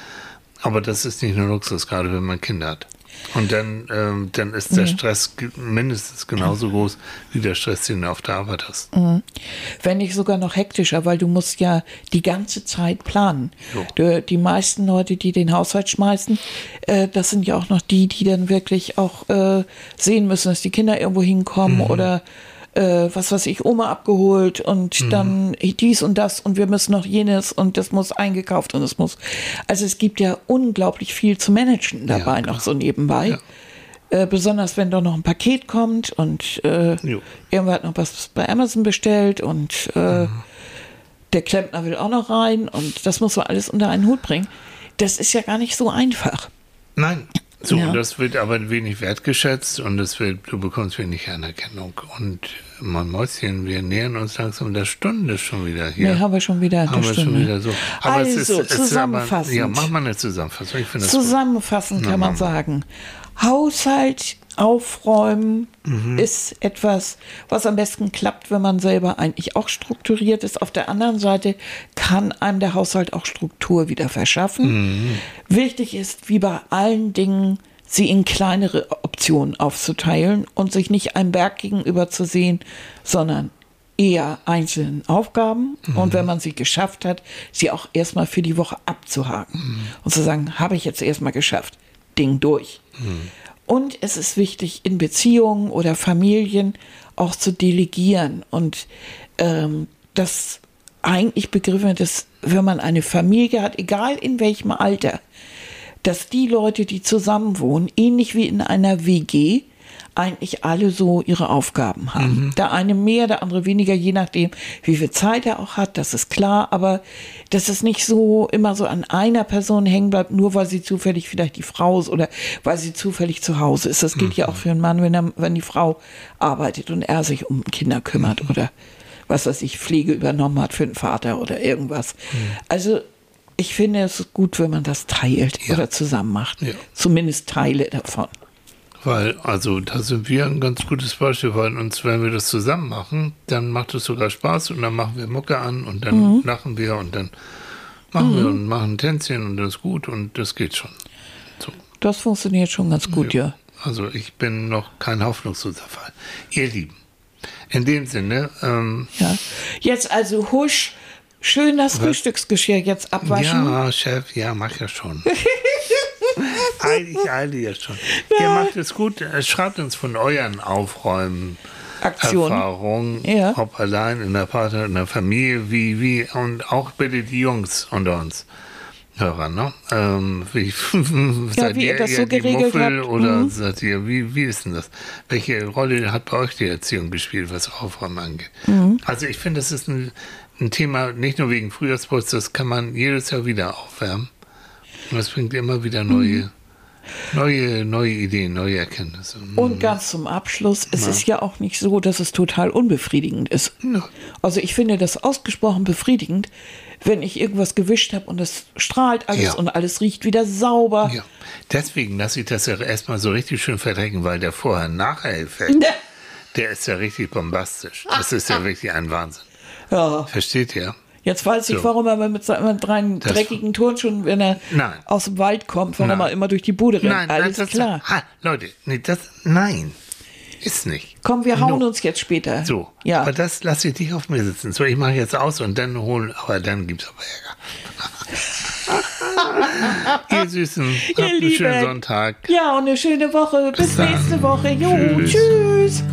Aber das ist nicht nur Luxus, gerade wenn man Kinder hat. Und dann, ähm, dann ist der Stress ge- mindestens genauso groß wie der Stress, den du auf der Arbeit hast. Wenn nicht sogar noch hektischer, weil du musst ja die ganze Zeit planen. Jo. Du, die meisten Leute, die den Haushalt schmeißen, äh, das sind ja auch noch die, die dann wirklich auch äh, sehen müssen, dass die Kinder irgendwo hinkommen Mhm. oder äh, was weiß ich, Oma abgeholt und Mhm. dann dies und das und wir müssen noch jenes und das muss eingekauft und es muss. Also es gibt ja unglaublich viel zu managen dabei klar. noch so nebenbei. Äh, besonders wenn doch noch ein Paket kommt und äh, irgendwer hat noch was bei Amazon bestellt und äh, der Klempner will auch noch rein und das muss man alles unter einen Hut bringen. Das ist ja gar nicht so einfach. Nein. So, Ja. das wird aber wenig wertgeschätzt und es wird, du bekommst wenig Anerkennung. Und mein Mäuschen, wir nähern uns langsam der Stunde schon wieder hier. Nee, haben wir schon wieder Haben wir Stunde. schon wieder so. also, aber, zusammenfassend. ja, mach mal eine Zusammenfassung. Ich das gut. Zusammenfassend Na, kann man mach mal. sagen, Haushalt aufräumen Mhm. ist etwas, was am besten klappt, wenn man selber eigentlich auch strukturiert ist. Auf der anderen Seite kann einem der Haushalt auch Struktur wieder verschaffen. Mhm. Wichtig ist, wie bei allen Dingen, sie in kleinere Optionen aufzuteilen und sich nicht einem Berg gegenüber zu sehen, sondern eher einzelnen Aufgaben und wenn man sie geschafft hat, sie auch erstmal für die Woche abzuhaken und zu sagen, habe ich jetzt erstmal geschafft, Ding durch. Und es ist wichtig, in Beziehungen oder Familien auch zu delegieren. Und ähm, das eigentlich begriffen, dass wenn man eine Familie hat, egal in welchem Alter, dass die Leute, die zusammen wohnen, ähnlich wie in einer WG, eigentlich alle so ihre Aufgaben haben. Der eine mehr, der andere weniger, je nachdem, wie viel Zeit er auch hat, das ist klar, aber dass es nicht so immer so an einer Person hängen bleibt, nur weil sie zufällig vielleicht die Frau ist oder weil sie zufällig zu Hause ist. Das gilt ja auch für einen Mann, wenn, er, wenn die Frau arbeitet und er sich um Kinder kümmert oder was weiß ich, Pflege übernommen hat für den Vater oder irgendwas. Also ich finde es gut, wenn man das teilt Ja. oder zusammen macht. Ja. Zumindest Teile davon. Weil, also da sind wir ein ganz gutes Beispiel, weil uns, wenn wir das zusammen machen, dann macht es sogar Spaß und dann machen wir Mucke an und dann Mhm. lachen wir und dann machen wir und machen Tänzchen und das ist gut und das geht schon. So. Das funktioniert schon ganz gut, ja. Also ich bin noch kein hoffnungsloser Fall. Ihr Lieben, in dem Sinne, ähm, ja. Jetzt also husch, schön das Frühstücksgeschirr jetzt abwaschen. ja, Chef, ja, mach ja schon. Eil- ich eile ja schon. Ihr macht es gut. Äh, Schreibt uns von euren Aufräumen. Aktion. Erfahrung, Ja. ob allein in der Partner, in der Familie, wie, wie, und auch bitte die Jungs unter uns. Hörer, ne? Ähm, wie, seid wie ihr das so geregelt Muffel habt. Oder Mhm. seid ihr, wie, wie ist denn das? Welche Rolle hat bei euch die Erziehung gespielt, was Aufräumen angeht? Mhm. Also ich finde, das ist ein, ein Thema, nicht nur wegen Frühjahrsputz, das kann man jedes Jahr wieder aufwärmen. Und das bringt immer wieder neue, neue, neue Ideen, neue Erkenntnisse. Und ganz zum Abschluss, es ist ja auch nicht so, dass es total unbefriedigend ist. Ja. Also ich finde das ausgesprochen befriedigend, wenn ich irgendwas gewischt habe und es strahlt alles Ja. und alles riecht wieder sauber. Ja, deswegen lasse ich das ja erstmal so richtig schön verdrecken, weil der Vorher-Nachher-Effekt, der ist ja richtig bombastisch. Das ist ja wirklich ein Wahnsinn. Ja. Versteht ihr? Jetzt weiß ich, So. warum er mit seinen dreien dreckigen Turnschuhen, wenn er Nein. aus dem Wald kommt, warum Nein. er immer durch die Bude rennt. Nein, Alles das, klar. Ha, Leute, nee, das, nein, ist nicht. Komm, wir hauen No. uns jetzt später. So, Ja. aber das lasse ich dich auf mir sitzen. So, ich mache jetzt aus und dann holen, aber dann gibt's aber Ärger. Ihr Süßen, habt einen Lieben. schönen Sonntag. Ja, und eine schöne Woche. Bis, Bis nächste Woche. Jo, Tschüss. tschüss.